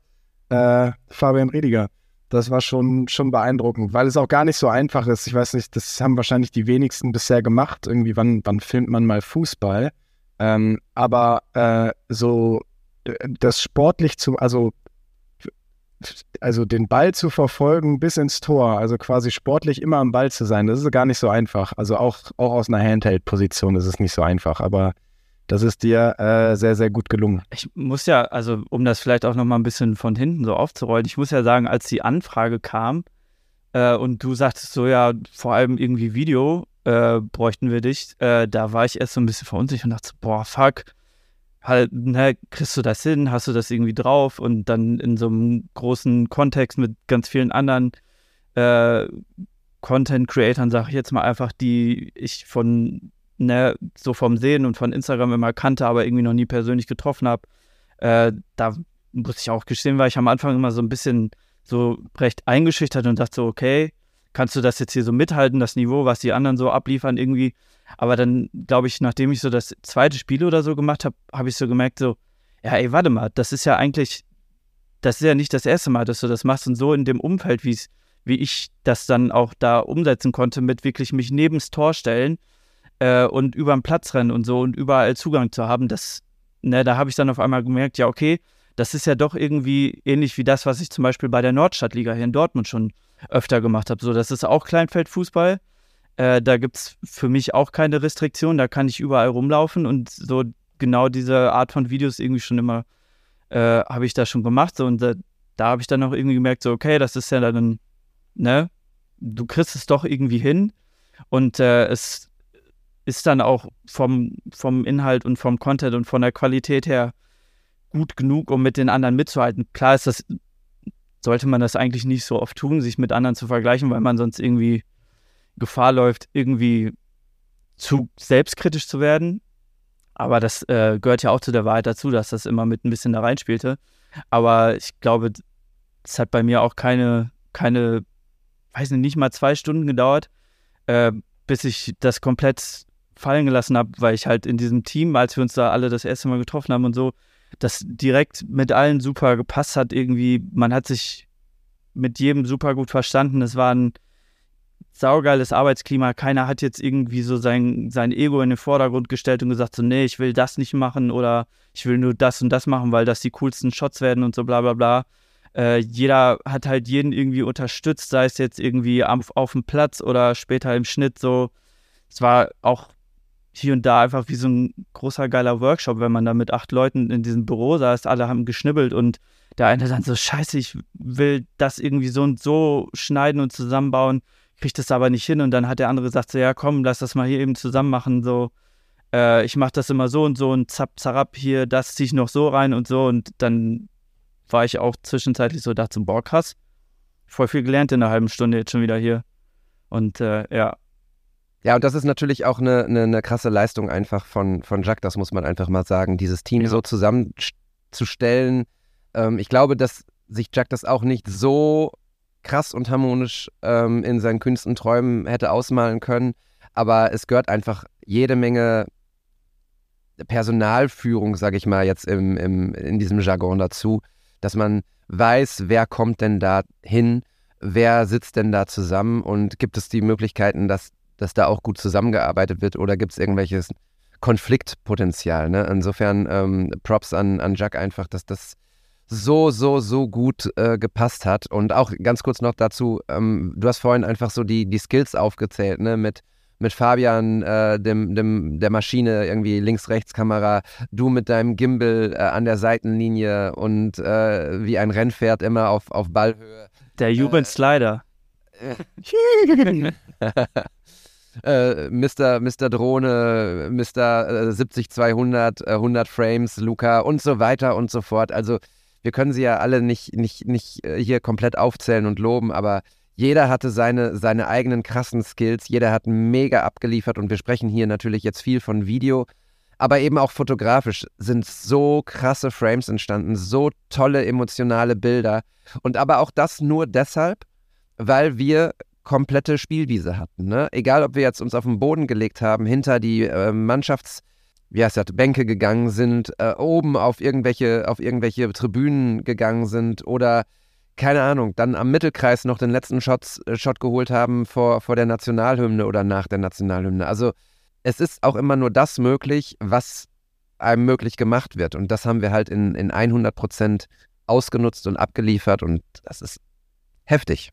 äh, Fabian Rediger. Das war schon, schon beeindruckend, weil es auch gar nicht so einfach ist. Ich weiß nicht, das haben wahrscheinlich die wenigsten bisher gemacht. Irgendwie, wann, wann filmt man mal Fußball? Ähm, aber äh, so d- das sportlich zu, also, also den Ball zu verfolgen bis ins Tor, also quasi sportlich immer am Ball zu sein, das ist gar nicht so einfach. Also auch, auch aus einer Handheld-Position ist es nicht so einfach, aber das ist dir äh, sehr, sehr gut gelungen. Ich muss ja, also um das vielleicht auch nochmal ein bisschen von hinten so aufzurollen, ich muss ja sagen, als die Anfrage kam äh, und du sagtest so, ja, vor allem irgendwie Video äh, bräuchten wir dich, äh, da war ich erst so ein bisschen verunsichert und dachte, boah, fuck, halt, ne, kriegst du das hin, hast du das irgendwie drauf und dann in so einem großen Kontext mit ganz vielen anderen äh, Content-Creatern, sage ich jetzt mal einfach, die ich von ne, so vom Sehen und von Instagram immer kannte, aber irgendwie noch nie persönlich getroffen habe. Äh, da muss ich auch gestehen, war ich am Anfang immer so ein bisschen so recht eingeschüchtert und dachte so, okay, kannst du das jetzt hier so mithalten, das Niveau, was die anderen so abliefern irgendwie. Aber dann, glaube ich, nachdem ich so das zweite Spiel oder so gemacht habe, habe ich so gemerkt, so, ja, ey, warte mal, das ist ja eigentlich, das ist ja nicht das erste Mal, dass du das machst und so in dem Umfeld, wie's, wie ich das dann auch da umsetzen konnte, mit wirklich mich nebens Tor stellen äh, und über den Platz rennen und so und überall Zugang zu haben, das, ne, da habe ich dann auf einmal gemerkt, ja, okay, das ist ja doch irgendwie ähnlich wie das, was ich zum Beispiel bei der Nordstadtliga hier in Dortmund schon öfter gemacht habe. So, das ist auch Kleinfeldfußball. Äh, da gibt es für mich auch keine Restriktion, da kann ich überall rumlaufen und so genau diese Art von Videos irgendwie schon immer äh, habe ich da schon gemacht. So, und da, da habe ich dann auch irgendwie gemerkt, so, okay, das ist ja dann, ne, du kriegst es doch irgendwie hin. Und äh, es ist dann auch vom, vom Inhalt und vom Content und von der Qualität her gut genug, um mit den anderen mitzuhalten. Klar ist das, sollte man das eigentlich nicht so oft tun, sich mit anderen zu vergleichen, weil man sonst irgendwie Gefahr läuft, irgendwie zu selbstkritisch zu werden. Aber das äh, gehört ja auch zu der Wahrheit dazu, dass das immer mit ein bisschen da reinspielte. Aber ich glaube, es hat bei mir auch keine, keine, weiß nicht, nicht mal zwei Stunden gedauert, äh, bis ich das komplett fallen gelassen habe, weil ich halt in diesem Team, als wir uns da alle das erste Mal getroffen haben und so, das direkt mit allen super gepasst hat. Irgendwie, man hat sich mit jedem super gut verstanden. Es war ein saugeiles Arbeitsklima. Keiner hat jetzt irgendwie so sein, sein Ego in den Vordergrund gestellt und gesagt, so, nee, ich will das nicht machen oder ich will nur das und das machen, weil das die coolsten Shots werden und so bla bla bla. Äh, jeder hat halt jeden irgendwie unterstützt, sei es jetzt irgendwie auf, auf dem Platz oder später im Schnitt so. Es war auch hier und da einfach wie so ein großer geiler Workshop, wenn man da mit acht Leuten in diesem Büro saß, alle haben geschnibbelt und der eine dann so, scheiße, ich will das irgendwie so und so schneiden und zusammenbauen, kriegt das aber nicht hin. Und dann hat der andere gesagt so, ja komm, lass das mal hier eben zusammen machen, so, äh, ich mache das immer so und so und zapp, zarab, hier, das ziehe ich noch so rein und so. Und dann war ich auch zwischenzeitlich so, dachte so, boah, krass, voll viel gelernt in einer halben Stunde jetzt schon wieder hier. Und äh, ja, Ja, und das ist natürlich auch eine, eine, eine krasse Leistung einfach von, von Jacques, das muss man einfach mal sagen, dieses Team Ja. so zusammenzustellen. Ähm, ich glaube, dass sich Jacques das auch nicht so krass und harmonisch ähm, in seinen kühnsten Träumen hätte ausmalen können, aber es gehört einfach jede Menge Personalführung, sage ich mal jetzt im, im, in diesem Jargon dazu, dass man weiß, wer kommt denn da hin, wer sitzt denn da zusammen und gibt es die Möglichkeiten, dass dass da auch gut zusammengearbeitet wird oder gibt es irgendwelches Konfliktpotenzial? Ne? Insofern ähm, Props an, an Jack einfach, dass das so, so, so gut äh, gepasst hat. Und auch ganz kurz noch dazu, ähm, du hast vorhin einfach so die, die Skills aufgezählt, ne? Mit, mit Fabian, äh, dem, dem, der Maschine, irgendwie Links-Rechts-Kamera, du mit deinem Gimbal äh, an der Seitenlinie und äh, wie ein Rennpferd immer auf, auf Ballhöhe. der Juben Slider. äh, Mr. Mr. Drohne, Mr. Äh, 70 200, äh, 100 Frames, Luca und so weiter und so fort. Also wir können sie ja alle nicht, nicht, nicht äh, hier komplett aufzählen und loben, aber jeder hatte seine, seine eigenen krassen Skills, jeder hat mega abgeliefert und wir sprechen hier natürlich jetzt viel von Video, aber eben auch fotografisch sind so krasse Frames entstanden, so tolle emotionale Bilder und aber auch das nur deshalb, weil wir komplette Spielwiese hatten. Ne? Egal, ob wir jetzt uns auf den Boden gelegt haben, hinter die äh, Mannschafts- wie heißt das, Bänke gegangen sind, äh, oben auf irgendwelche, auf irgendwelche Tribünen gegangen sind oder keine Ahnung, dann am Mittelkreis noch den letzten Shots, äh, Shot geholt haben vor, vor der Nationalhymne oder nach der Nationalhymne. Also es ist auch immer nur das möglich, was einem möglich gemacht wird. Und das haben wir halt in, in 100 Prozent ausgenutzt und abgeliefert und das ist heftig.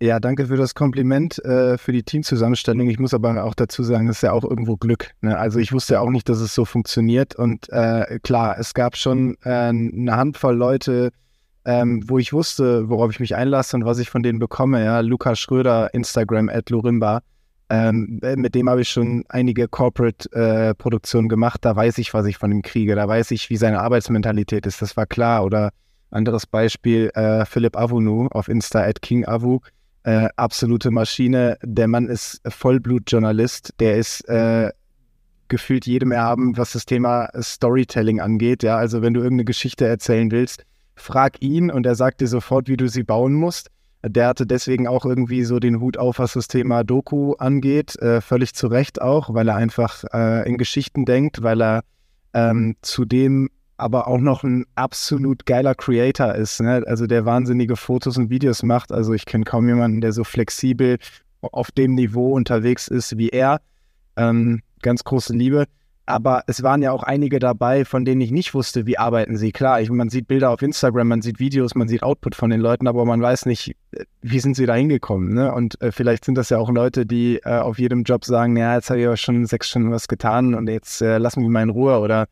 Ja, danke für das Kompliment äh, für die Teamzusammenstellung. Ich muss aber auch dazu sagen, es ist ja auch irgendwo Glück. Ne? Also ich wusste ja auch nicht, dass es so funktioniert. Und äh, klar, es gab schon äh, eine Handvoll Leute, ähm, wo ich wusste, worauf ich mich einlasse und was ich von denen bekomme. Ja, Lukas Schröder, Instagram at Lorimba. Ähm, äh, mit dem habe ich schon einige Corporate-Produktionen äh, gemacht. Da weiß ich, was ich von ihm kriege. Da weiß ich, wie seine Arbeitsmentalität ist. Das war klar. Oder anderes Beispiel, äh, Philipp Avunu auf Insta at King Avu äh, absolute Maschine. Der Mann ist Vollblutjournalist. Der ist äh, gefühlt jedem erhaben, was das Thema Storytelling angeht. Ja, also wenn du irgendeine Geschichte erzählen willst, frag ihn und er sagt dir sofort, wie du sie bauen musst. Der hatte deswegen auch irgendwie so den Hut auf, was das Thema Doku angeht. Äh, völlig zu Recht auch, weil er einfach äh, in Geschichten denkt, weil er ähm, zudem aber auch noch ein absolut geiler Creator ist. Ne? Also der wahnsinnige Fotos und Videos macht. Also ich kenne kaum jemanden, der so flexibel auf dem Niveau unterwegs ist wie er. Ähm, ganz große Liebe. Aber es waren ja auch einige dabei, von denen ich nicht wusste, wie arbeiten sie. Klar, ich, man sieht Bilder auf Instagram, man sieht Videos, man sieht Output von den Leuten, aber man weiß nicht, äh, wie sind sie da hingekommen. Ne? Und äh, vielleicht sind das ja auch Leute, die äh, auf jedem Job sagen, ja, jetzt habe ich aber schon sechs Stunden was getan und jetzt äh, lassen wir mal in Ruhe. Oder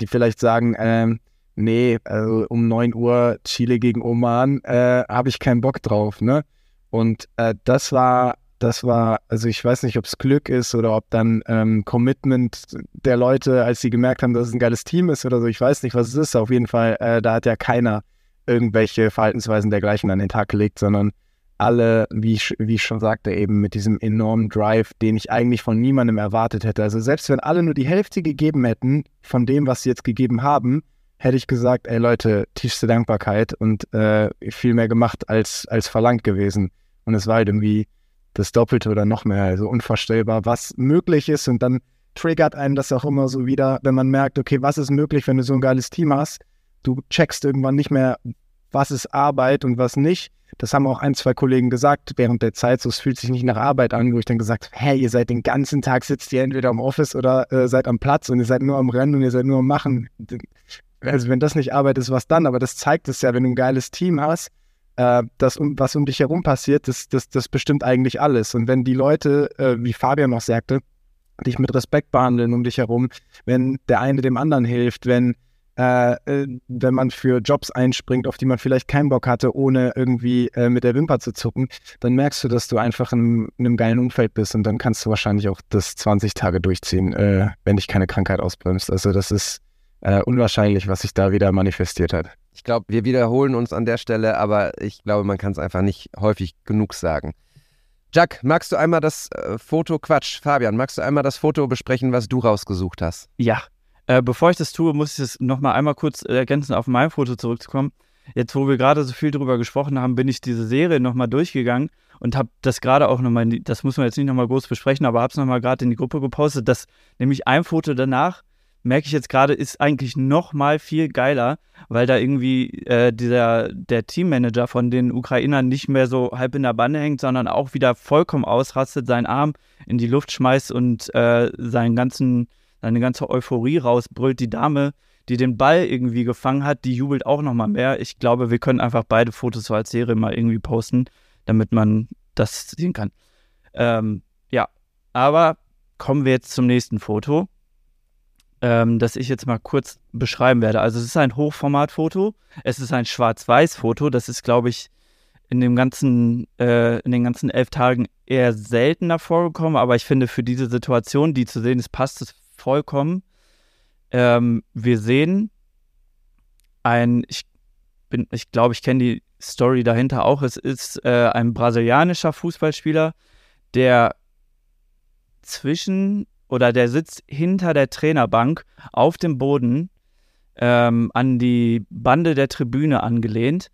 die vielleicht sagen, ähm, nee, also um 9 Uhr Chile gegen Oman, äh, habe ich keinen Bock drauf, ne? Und äh, das war, das war, also ich weiß nicht, ob es Glück ist oder ob dann ähm, Commitment der Leute, als sie gemerkt haben, dass es ein geiles Team ist oder so, ich weiß nicht, was es ist. Auf jeden Fall, äh, da hat ja keiner irgendwelche Verhaltensweisen dergleichen an den Tag gelegt, sondern alle, wie ich, wie ich schon sagte, eben mit diesem enormen Drive, den ich eigentlich von niemandem erwartet hätte. Also selbst wenn alle nur die Hälfte gegeben hätten von dem, was sie jetzt gegeben haben, hätte ich gesagt, ey Leute, tiefste Dankbarkeit und äh, viel mehr gemacht als, als verlangt gewesen. Und es war halt irgendwie das Doppelte oder noch mehr, also unvorstellbar, was möglich ist. Und dann triggert einen das auch immer so wieder, wenn man merkt, okay, was ist möglich, wenn du so ein geiles Team hast? Du checkst irgendwann nicht mehr, was ist Arbeit und was nicht das haben auch ein, zwei Kollegen gesagt während der Zeit. So, es fühlt sich nicht nach Arbeit an, wo ich dann gesagt habe, hey, ihr seid den ganzen Tag, sitzt ihr entweder im Office oder äh, seid am Platz und ihr seid nur am Rennen und ihr seid nur am Machen. Also wenn das nicht Arbeit ist, was dann? Aber das zeigt es ja, wenn du ein geiles Team hast, äh, das, was um dich herum passiert, das, das, das bestimmt eigentlich alles. Und wenn die Leute, äh, wie Fabian noch sagte, dich mit Respekt behandeln um dich herum, wenn der eine dem anderen hilft, wenn äh, äh, wenn man für Jobs einspringt, auf die man vielleicht keinen Bock hatte, ohne irgendwie äh, mit der Wimper zu zucken, dann merkst du, dass du einfach in, in, einem geilen Umfeld bist und dann kannst du wahrscheinlich auch das 20 Tage durchziehen, äh, wenn dich keine Krankheit ausbremst. Also das ist äh, unwahrscheinlich, was sich da wieder manifestiert hat. Ich glaube, wir wiederholen uns an der Stelle, aber ich glaube, man kann es einfach nicht häufig genug sagen. Jack, magst du einmal das äh, Foto, Quatsch, Fabian, magst du einmal das Foto besprechen, was du rausgesucht hast? Ja, äh, bevor ich das tue, muss ich es nochmal einmal kurz ergänzen, auf mein Foto zurückzukommen. Jetzt, wo wir gerade so viel drüber gesprochen haben, bin ich diese Serie nochmal durchgegangen und habe das gerade auch nochmal, das muss man jetzt nicht nochmal groß besprechen, aber habe es nochmal gerade in die Gruppe gepostet, dass nämlich ein Foto danach, merke ich jetzt gerade, ist eigentlich nochmal viel geiler, weil da irgendwie äh, dieser, der Teammanager von den Ukrainern nicht mehr so halb in der Bande hängt, sondern auch wieder vollkommen ausrastet, seinen Arm in die Luft schmeißt und äh, seinen ganzen seine ganze Euphorie rausbrüllt. Die Dame, die den Ball irgendwie gefangen hat, die jubelt auch nochmal mehr. Ich glaube, wir können einfach beide Fotos so als Serie mal irgendwie posten, damit man das sehen kann. Ähm, ja, aber kommen wir jetzt zum nächsten Foto, ähm, das ich jetzt mal kurz beschreiben werde. Also es ist ein Hochformatfoto, es ist ein Schwarz-Weiß-Foto, das ist, glaube ich, in dem ganzen, äh, in den ganzen elf Tagen eher seltener vorgekommen, aber ich finde für diese Situation, die zu sehen ist, passt es vollkommen. Ähm, wir sehen ein, ich bin, ich glaube, ich kenne die Story dahinter auch. Es ist äh, ein brasilianischer Fußballspieler, der zwischen oder der sitzt hinter der Trainerbank auf dem Boden ähm, an die Bande der Tribüne angelehnt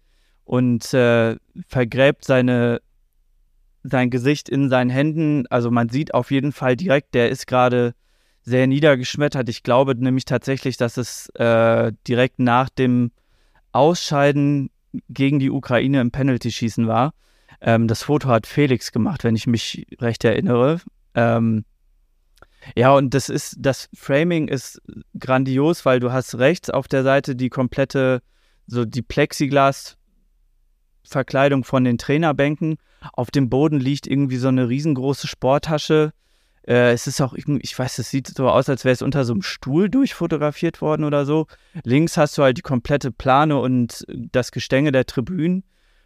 und äh, vergräbt seine, sein Gesicht in seinen Händen. Also man sieht auf jeden Fall direkt, der ist gerade sehr niedergeschmettert. Ich glaube nämlich tatsächlich, dass es äh, direkt nach dem Ausscheiden gegen die Ukraine im Penalty-Schießen war. Ähm, das Foto hat Felix gemacht, wenn ich mich recht erinnere. Ähm, ja, und das ist, das Framing ist grandios, weil du hast rechts auf der Seite die komplette, so die Plexiglas-Verkleidung von den Trainerbänken. Auf dem Boden liegt irgendwie so eine riesengroße Sporttasche. Äh, es ist auch ich weiß, es sieht so aus, als wäre es unter so einem Stuhl durchfotografiert worden oder so. Links hast du halt die komplette Plane und das Gestänge der Tribünen.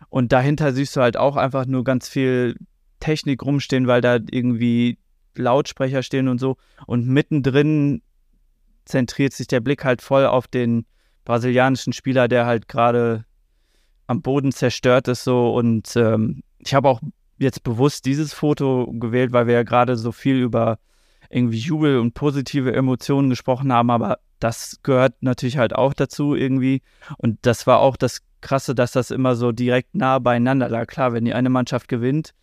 Und dahinter siehst du halt auch einfach nur ganz viel Technik rumstehen, weil da irgendwie Lautsprecher stehen und so. Und mittendrin zentriert sich der Blick halt voll auf den brasilianischen Spieler, der halt gerade am Boden zerstört ist so. Und ähm, ich habe auch jetzt bewusst dieses Foto gewählt, weil wir ja gerade so viel über irgendwie Jubel und positive Emotionen gesprochen haben, aber das gehört natürlich halt auch dazu irgendwie. Und das war auch das Krasse, dass das immer so direkt nah beieinander lag. Klar, wenn die eine Mannschaft gewinnt,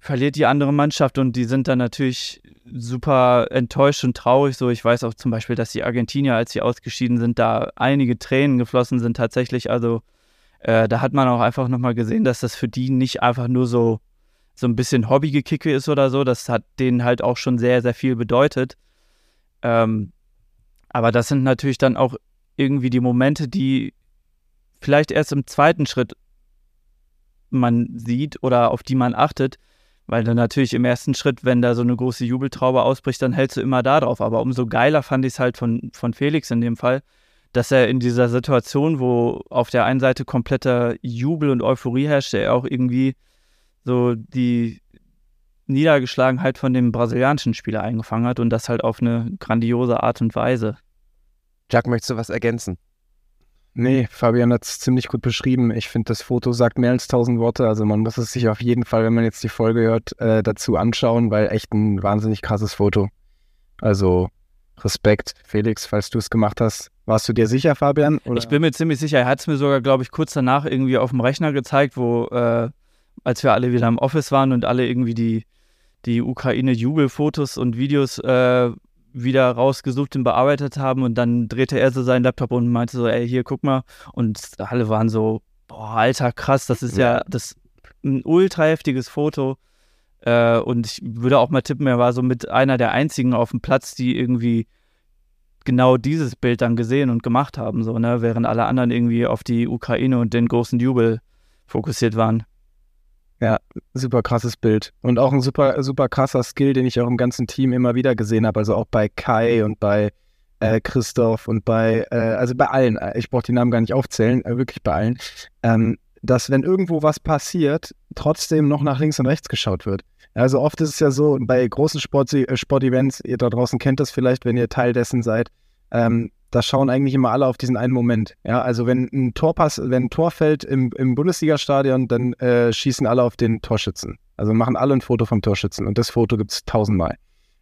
verliert die andere Mannschaft und die sind dann natürlich super enttäuscht und traurig. So, ich weiß auch zum Beispiel, dass die Argentinier, als sie ausgeschieden sind, da einige Tränen geflossen sind tatsächlich. Also äh, da hat man auch einfach nochmal gesehen, dass das für die nicht einfach nur so, so ein bisschen Hobbygekicke ist oder so. Das hat denen halt auch schon sehr, sehr viel bedeutet. Ähm, aber das sind natürlich dann auch irgendwie die Momente, die vielleicht erst im zweiten Schritt man sieht oder auf die man achtet, weil dann natürlich im ersten Schritt, wenn da so eine große Jubeltraube ausbricht, dann hältst du immer da drauf. Aber umso geiler fand ich es halt von, von Felix in dem Fall, dass er in dieser Situation, wo auf der einen Seite kompletter Jubel und Euphorie herrscht, er auch irgendwie so die Niedergeschlagenheit von dem brasilianischen Spieler eingefangen hat und das halt auf eine grandiose Art und Weise. Jack, möchtest du was ergänzen? Nee, Fabian hat es ziemlich gut beschrieben. Ich finde, das Foto sagt mehr als tausend Worte. Also man muss es sich auf jeden Fall, wenn man jetzt die Folge hört, äh, dazu anschauen, weil echt ein wahnsinnig krasses Foto. Also Respekt, Felix, falls du es gemacht hast. Warst du dir sicher, Fabian? Oder? Ich bin mir ziemlich sicher. Er hat es mir sogar, glaube ich, kurz danach irgendwie auf dem Rechner gezeigt, wo, äh, als wir alle wieder im Office waren und alle irgendwie die, die Ukraine-Jubelfotos und Videos äh, wieder rausgesucht und bearbeitet haben und dann drehte er so seinen Laptop und meinte so, ey, hier, guck mal. Und alle waren so, boah, alter, krass, das ist ja, ja das ein ultra heftiges Foto. Äh, und ich würde auch mal tippen, er war so mit einer der einzigen auf dem Platz, die irgendwie genau dieses Bild dann gesehen und gemacht haben, so, ne, während alle anderen irgendwie auf die Ukraine und den großen Jubel fokussiert waren. Ja, super krasses Bild. Und auch ein super, super krasser Skill, den ich auch im ganzen Team immer wieder gesehen habe. Also auch bei Kai und bei äh, Christoph und bei, äh, also bei allen. Ich brauche die Namen gar nicht aufzählen, äh, wirklich bei allen. Ähm, dass, wenn irgendwo was passiert, trotzdem noch nach links und rechts geschaut wird. Also oft ist es ja so, bei großen Sport, äh, Sportevents, ihr da draußen kennt das vielleicht, wenn ihr Teil dessen seid, ähm, da schauen eigentlich immer alle auf diesen einen Moment. Ja, also wenn ein Tor pass, wenn ein Tor fällt im, im Bundesliga-Stadion, dann äh, schießen alle auf den Torschützen. Also machen alle ein Foto vom Torschützen und das Foto gibt es tausendmal.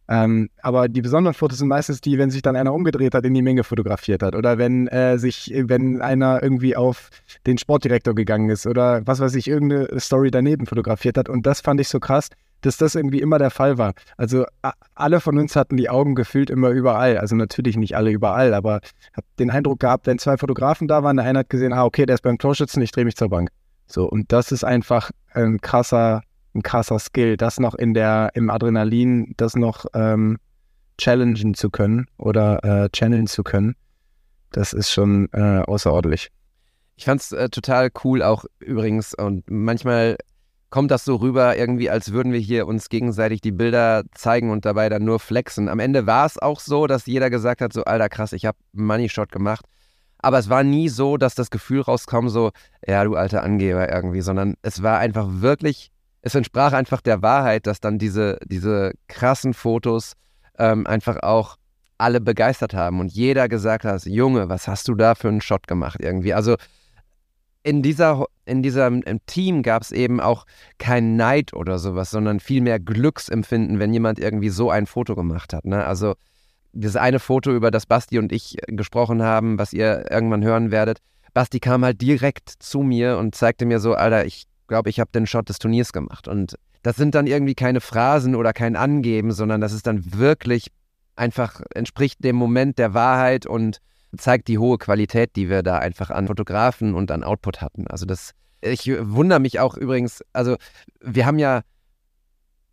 Ähm, aber die besonderen Fotos sind meistens die, wenn sich dann einer umgedreht hat, in die Menge fotografiert hat. Oder wenn äh, sich, wenn einer irgendwie auf den Sportdirektor gegangen ist oder was weiß ich, irgendeine Story daneben fotografiert hat. Und das fand ich so krass, dass das irgendwie immer der Fall war. Also alle von uns hatten die Augen gefüllt immer überall. Also natürlich nicht alle überall, aber habe den Eindruck gehabt, wenn zwei Fotografen da waren, der eine hat gesehen, ah, okay, der ist beim Torschützen, ich drehe mich zur Bank. So, und das ist einfach ein krasser, ein krasser Skill, das noch in der, im Adrenalin, das noch ähm, challengen zu können oder äh, channeln zu können. Das ist schon äh, außerordentlich. Ich fand es äh, total cool auch übrigens und manchmal kommt das so rüber, irgendwie, als würden wir hier uns gegenseitig die Bilder zeigen und dabei dann nur flexen. Am Ende war es auch so, dass jeder gesagt hat, so, alter krass, ich habe Money Shot gemacht. Aber es war nie so, dass das Gefühl rauskam, so, ja, du alter Angeber irgendwie, sondern es war einfach wirklich, es entsprach einfach der Wahrheit, dass dann diese, diese krassen Fotos ähm, einfach auch alle begeistert haben und jeder gesagt hat, Junge, was hast du da für einen Shot gemacht irgendwie. Also in dieser in diesem Team gab es eben auch kein Neid oder sowas, sondern vielmehr Glücksempfinden, wenn jemand irgendwie so ein Foto gemacht hat. Ne? Also das eine Foto, über das Basti und ich gesprochen haben, was ihr irgendwann hören werdet. Basti kam halt direkt zu mir und zeigte mir so, Alter, ich glaube, ich habe den Shot des Turniers gemacht. Und das sind dann irgendwie keine Phrasen oder kein Angeben, sondern das ist dann wirklich einfach, entspricht dem Moment der Wahrheit und zeigt die hohe Qualität, die wir da einfach an Fotografen und an Output hatten. Also das, ich wundere mich auch übrigens, also wir haben ja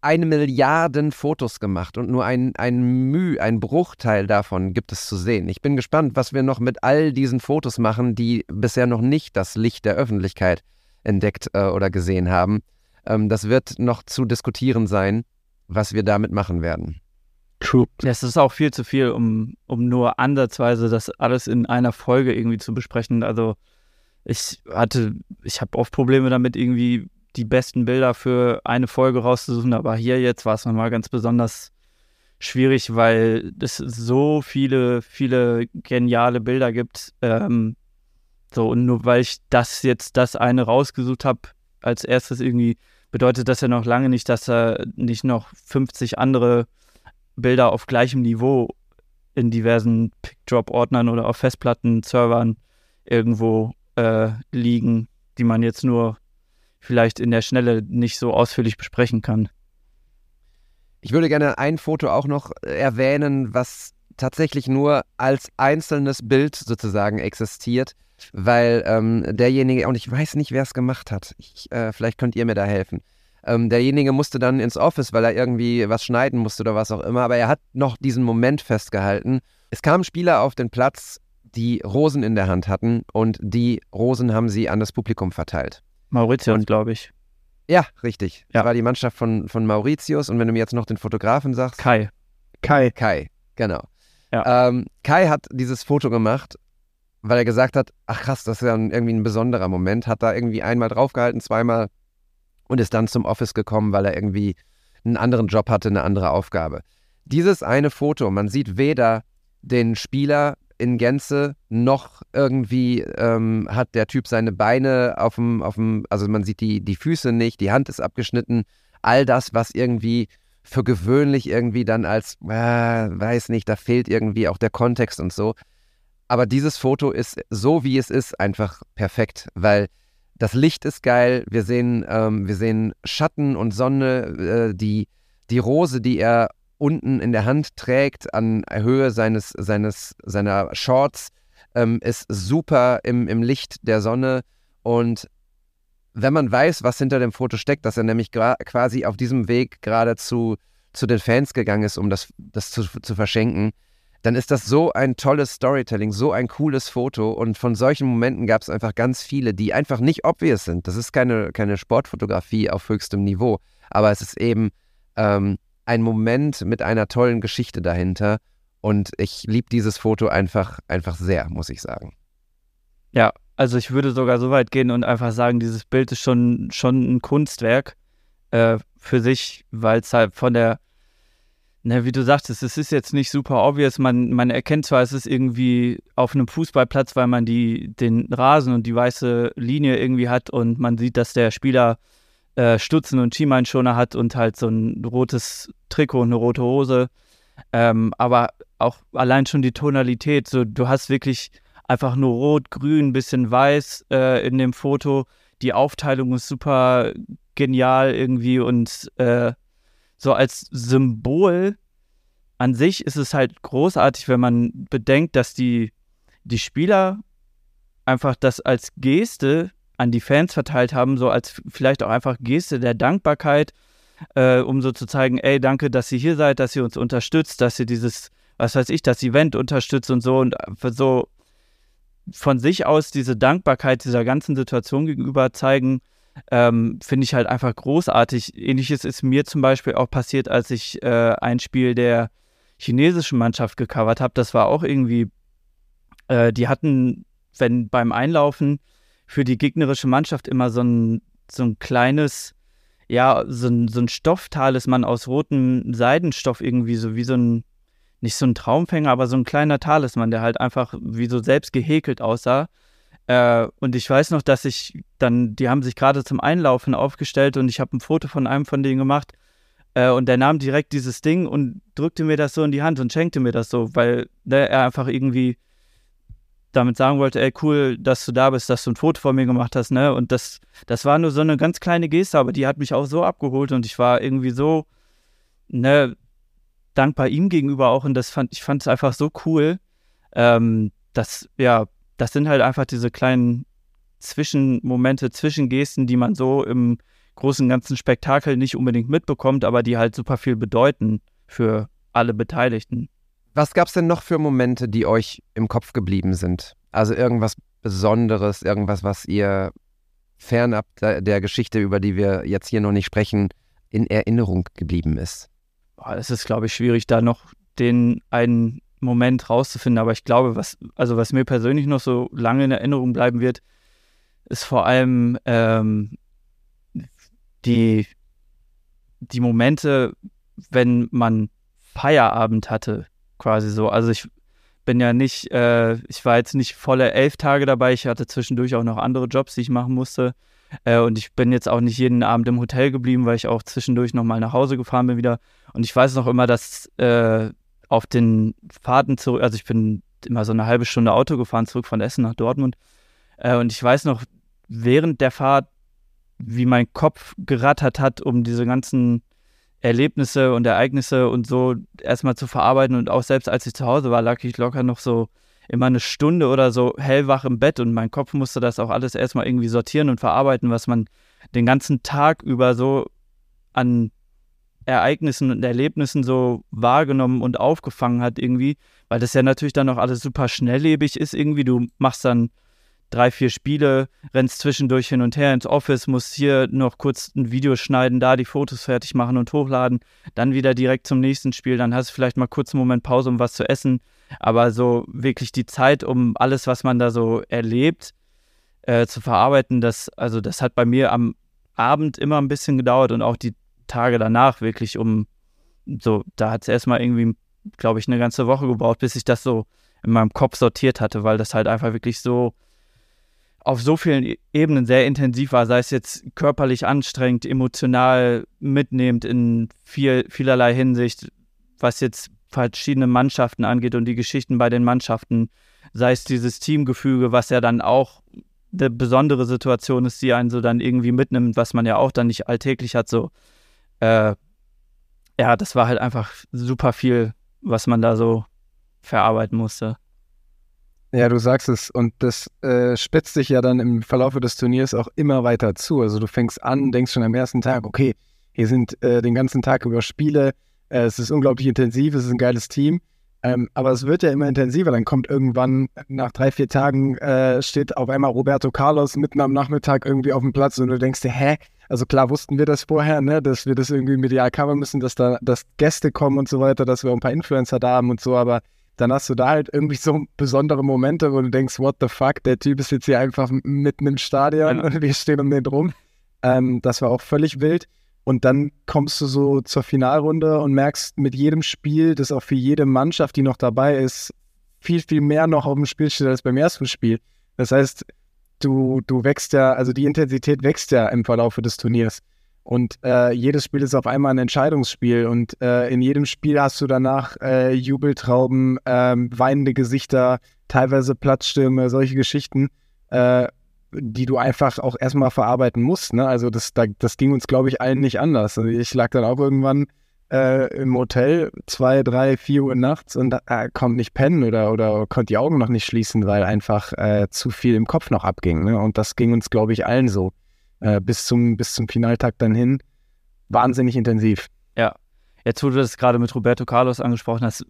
eine Milliarden Fotos gemacht und nur ein, ein Müh, ein Bruchteil davon gibt es zu sehen. Ich bin gespannt, was wir noch mit all diesen Fotos machen, die bisher noch nicht das Licht der Öffentlichkeit entdeckt äh, oder gesehen haben. Ähm, das wird noch zu diskutieren sein, was wir damit machen werden. True. Es ist auch viel zu viel, um, um nur ansatzweise das alles in einer Folge irgendwie zu besprechen. Also ich hatte, ich habe oft Probleme damit, irgendwie die besten Bilder für eine Folge rauszusuchen, aber hier jetzt war es nochmal ganz besonders schwierig, weil es so viele, viele geniale Bilder gibt. Ähm, so, und nur weil ich das jetzt das eine rausgesucht habe, als erstes irgendwie, bedeutet das ja noch lange nicht, dass er nicht noch 50 andere Bilder auf gleichem Niveau in diversen Pick-Drop-Ordnern oder auf Festplatten-Servern irgendwo äh, liegen, die man jetzt nur vielleicht in der Schnelle nicht so ausführlich besprechen kann. Ich würde gerne ein Foto auch noch erwähnen, was tatsächlich nur als einzelnes Bild sozusagen existiert, weil ähm, derjenige, und ich weiß nicht, wer es gemacht hat, ich, äh, vielleicht könnt ihr mir da helfen. Ähm, derjenige musste dann ins Office, weil er irgendwie was schneiden musste oder was auch immer, aber er hat noch diesen Moment festgehalten. Es kamen Spieler auf den Platz, die Rosen in der Hand hatten und die Rosen haben sie an das Publikum verteilt. Mauritius, glaube ich. Ja, richtig. Ja. Das war die Mannschaft von, von Mauritius und wenn du mir jetzt noch den Fotografen sagst. Kai. Kai. Kai, genau. Ja. Ähm, Kai hat dieses Foto gemacht, weil er gesagt hat, ach krass, das ist ja irgendwie ein besonderer Moment, hat da irgendwie einmal draufgehalten, zweimal und ist dann zum Office gekommen, weil er irgendwie einen anderen Job hatte, eine andere Aufgabe. Dieses eine Foto, man sieht weder den Spieler in Gänze, noch irgendwie ähm, hat der Typ seine Beine auf dem, auf dem, also man sieht die, die Füße nicht, die Hand ist abgeschnitten, all das, was irgendwie für gewöhnlich irgendwie dann als, äh, weiß nicht, da fehlt irgendwie auch der Kontext und so. Aber dieses Foto ist so, wie es ist, einfach perfekt, weil das Licht ist geil, wir sehen, ähm, wir sehen Schatten und Sonne, äh, die, die Rose, die er unten in der Hand trägt, an Höhe seines, seines, seiner Shorts, ähm, ist super im, im Licht der Sonne. Und wenn man weiß, was hinter dem Foto steckt, dass er nämlich quasi auf diesem Weg gerade zu, zu den Fans gegangen ist, um das, das zu, zu verschenken, dann ist das so ein tolles Storytelling, so ein cooles Foto. Und von solchen Momenten gab es einfach ganz viele, die einfach nicht obvious sind. Das ist keine, keine Sportfotografie auf höchstem Niveau, aber es ist eben ähm, ein Moment mit einer tollen Geschichte dahinter. Und ich liebe dieses Foto einfach, einfach sehr, muss ich sagen. Ja, also ich würde sogar so weit gehen und einfach sagen, dieses Bild ist schon, schon ein Kunstwerk äh, für sich, weil es halt von der, na, wie du sagtest, es ist jetzt nicht super obvious. Man, man erkennt zwar, es ist irgendwie auf einem Fußballplatz, weil man die, den Rasen und die weiße Linie irgendwie hat und man sieht, dass der Spieler äh, Stutzen und Schienbeinschoner hat und halt so ein rotes Trikot und eine rote Hose. Ähm, aber auch allein schon die Tonalität, so du hast wirklich einfach nur rot, grün, bisschen weiß äh, in dem Foto. Die Aufteilung ist super genial irgendwie und äh, so als Symbol an sich ist es halt großartig, wenn man bedenkt, dass die, die Spieler einfach das als Geste an die Fans verteilt haben, so als vielleicht auch einfach Geste der Dankbarkeit, äh, um so zu zeigen, ey, danke, dass ihr hier seid, dass ihr uns unterstützt, dass ihr dieses, was weiß ich, das Event unterstützt und so und so von sich aus diese Dankbarkeit dieser ganzen Situation gegenüber zeigen, ähm, finde ich halt einfach großartig. Ähnliches ist mir zum Beispiel auch passiert, als ich äh, ein Spiel der chinesischen Mannschaft gecovert habe. Das war auch irgendwie, äh, die hatten, wenn beim Einlaufen für die gegnerische Mannschaft immer so ein, so ein kleines, ja, so ein, so ein Stofftalisman aus rotem Seidenstoff irgendwie, so wie so ein, nicht so ein Traumfänger, aber so ein kleiner Talisman, der halt einfach wie so selbst gehäkelt aussah. Äh, und ich weiß noch, dass ich dann, die haben sich gerade zum Einlaufen aufgestellt und ich habe ein Foto von einem von denen gemacht. Äh, und der nahm direkt dieses Ding und drückte mir das so in die Hand und schenkte mir das so, weil ne, er einfach irgendwie damit sagen wollte, ey, cool, dass du da bist, dass du ein Foto von mir gemacht hast, ne? Und das, das war nur so eine ganz kleine Geste, aber die hat mich auch so abgeholt und ich war irgendwie so, ne, dankbar ihm gegenüber auch und das fand, ich fand es einfach so cool, ähm, dass, ja, das sind halt einfach diese kleinen Zwischenmomente, Zwischengesten, die man so im großen ganzen Spektakel nicht unbedingt mitbekommt, aber die halt super viel bedeuten für alle Beteiligten. Was gab es denn noch für Momente, die euch im Kopf geblieben sind? Also irgendwas Besonderes, irgendwas, was ihr fernab der Geschichte, über die wir jetzt hier noch nicht sprechen, in Erinnerung geblieben ist? Es ist, glaube ich, schwierig, da noch den einen Moment rauszufinden. Aber ich glaube, was, also was mir persönlich noch so lange in Erinnerung bleiben wird, ist vor allem ähm, die, die Momente, wenn man Feierabend hatte, quasi so. Also ich bin ja nicht, äh, ich war jetzt nicht volle elf Tage dabei, ich hatte zwischendurch auch noch andere Jobs, die ich machen musste. Äh, und ich bin jetzt auch nicht jeden Abend im Hotel geblieben, weil ich auch zwischendurch nochmal nach Hause gefahren bin wieder. Und ich weiß noch immer, dass äh, auf den Fahrten zurück, also ich bin immer so eine halbe Stunde Auto gefahren, zurück von Essen nach Dortmund. Äh, und ich weiß noch, während der Fahrt, wie mein Kopf gerattert hat, um diese ganzen Erlebnisse und Ereignisse und so erstmal zu verarbeiten. Und auch selbst als ich zu Hause war, lag ich locker noch so immer eine Stunde oder so hellwach im Bett und mein Kopf musste das auch alles erstmal irgendwie sortieren und verarbeiten, was man den ganzen Tag über so an Ereignissen und Erlebnissen so wahrgenommen und aufgefangen hat irgendwie, weil das ja natürlich dann auch alles super schnelllebig ist irgendwie. Du machst dann drei, vier Spiele, rennst zwischendurch hin und her ins Office, musst hier noch kurz ein Video schneiden, da die Fotos fertig machen und hochladen, dann wieder direkt zum nächsten Spiel, dann hast du vielleicht mal kurz einen Moment Pause, um was zu essen, aber so wirklich die Zeit, um alles, was man da so erlebt, äh, zu verarbeiten, das, also das hat bei mir am Abend immer ein bisschen gedauert und auch die Tage danach wirklich um, so, da hat es erstmal irgendwie, glaube ich, eine ganze Woche gebraucht, bis ich das so in meinem Kopf sortiert hatte, weil das halt einfach wirklich so auf so vielen e-, Ebenen sehr intensiv war, sei es jetzt körperlich anstrengend, emotional mitnehmend in viel, vielerlei Hinsicht, was jetzt verschiedene Mannschaften angeht und die Geschichten bei den Mannschaften, sei es dieses Teamgefüge, was ja dann auch eine besondere Situation ist, die einen so dann irgendwie mitnimmt, was man ja auch dann nicht alltäglich hat, so. Äh, ja, das war halt einfach super viel, was man da so verarbeiten musste. Ja, du sagst es und das äh, spitzt sich ja dann im Verlauf des Turniers auch immer weiter zu. Also du fängst an, denkst schon am ersten Tag, okay, hier sind äh, den ganzen Tag über Spiele, äh, es ist unglaublich intensiv, es ist ein geiles Team. Ähm, aber es wird ja immer intensiver. Dann kommt irgendwann nach drei, vier Tagen äh, steht auf einmal Roberto Carlos mitten am Nachmittag irgendwie auf dem Platz und du denkst dir, hä? Also klar wussten wir das vorher, ne, dass wir das irgendwie medial covern müssen, dass da dass Gäste kommen und so weiter, dass wir auch ein paar Influencer da haben und so, aber dann hast du da halt irgendwie so besondere Momente, wo du denkst, what the fuck, der Typ ist jetzt hier einfach mitten im Stadion ja. und wir stehen um den drum. Ähm, das war auch völlig wild. Und dann kommst du so zur Finalrunde und merkst mit jedem Spiel, dass auch für jede Mannschaft, die noch dabei ist, viel, viel mehr noch auf dem Spiel steht als beim ersten Spiel. Das heißt, du, du wächst ja, also die Intensität wächst ja im Verlauf des Turniers. Und äh, jedes Spiel ist auf einmal ein Entscheidungsspiel und äh, in jedem Spiel hast du danach äh, Jubeltrauben, ähm, weinende Gesichter, teilweise Platzstürme, solche Geschichten, äh, die du einfach auch erstmal verarbeiten musst. Ne? Also das, da, das ging uns, glaube ich, allen nicht anders. Also ich lag dann auch irgendwann äh, im Hotel zwei, drei, vier Uhr nachts und äh, konnte nicht pennen oder, oder konnte die Augen noch nicht schließen, weil einfach zu viel im Kopf noch abging. Ne? Und das ging uns, glaube ich, allen so äh, bis, zum, bis zum Finaltag dann hin. Wahnsinnig intensiv. Ja, jetzt wurde das gerade mit Roberto Carlos angesprochen hast.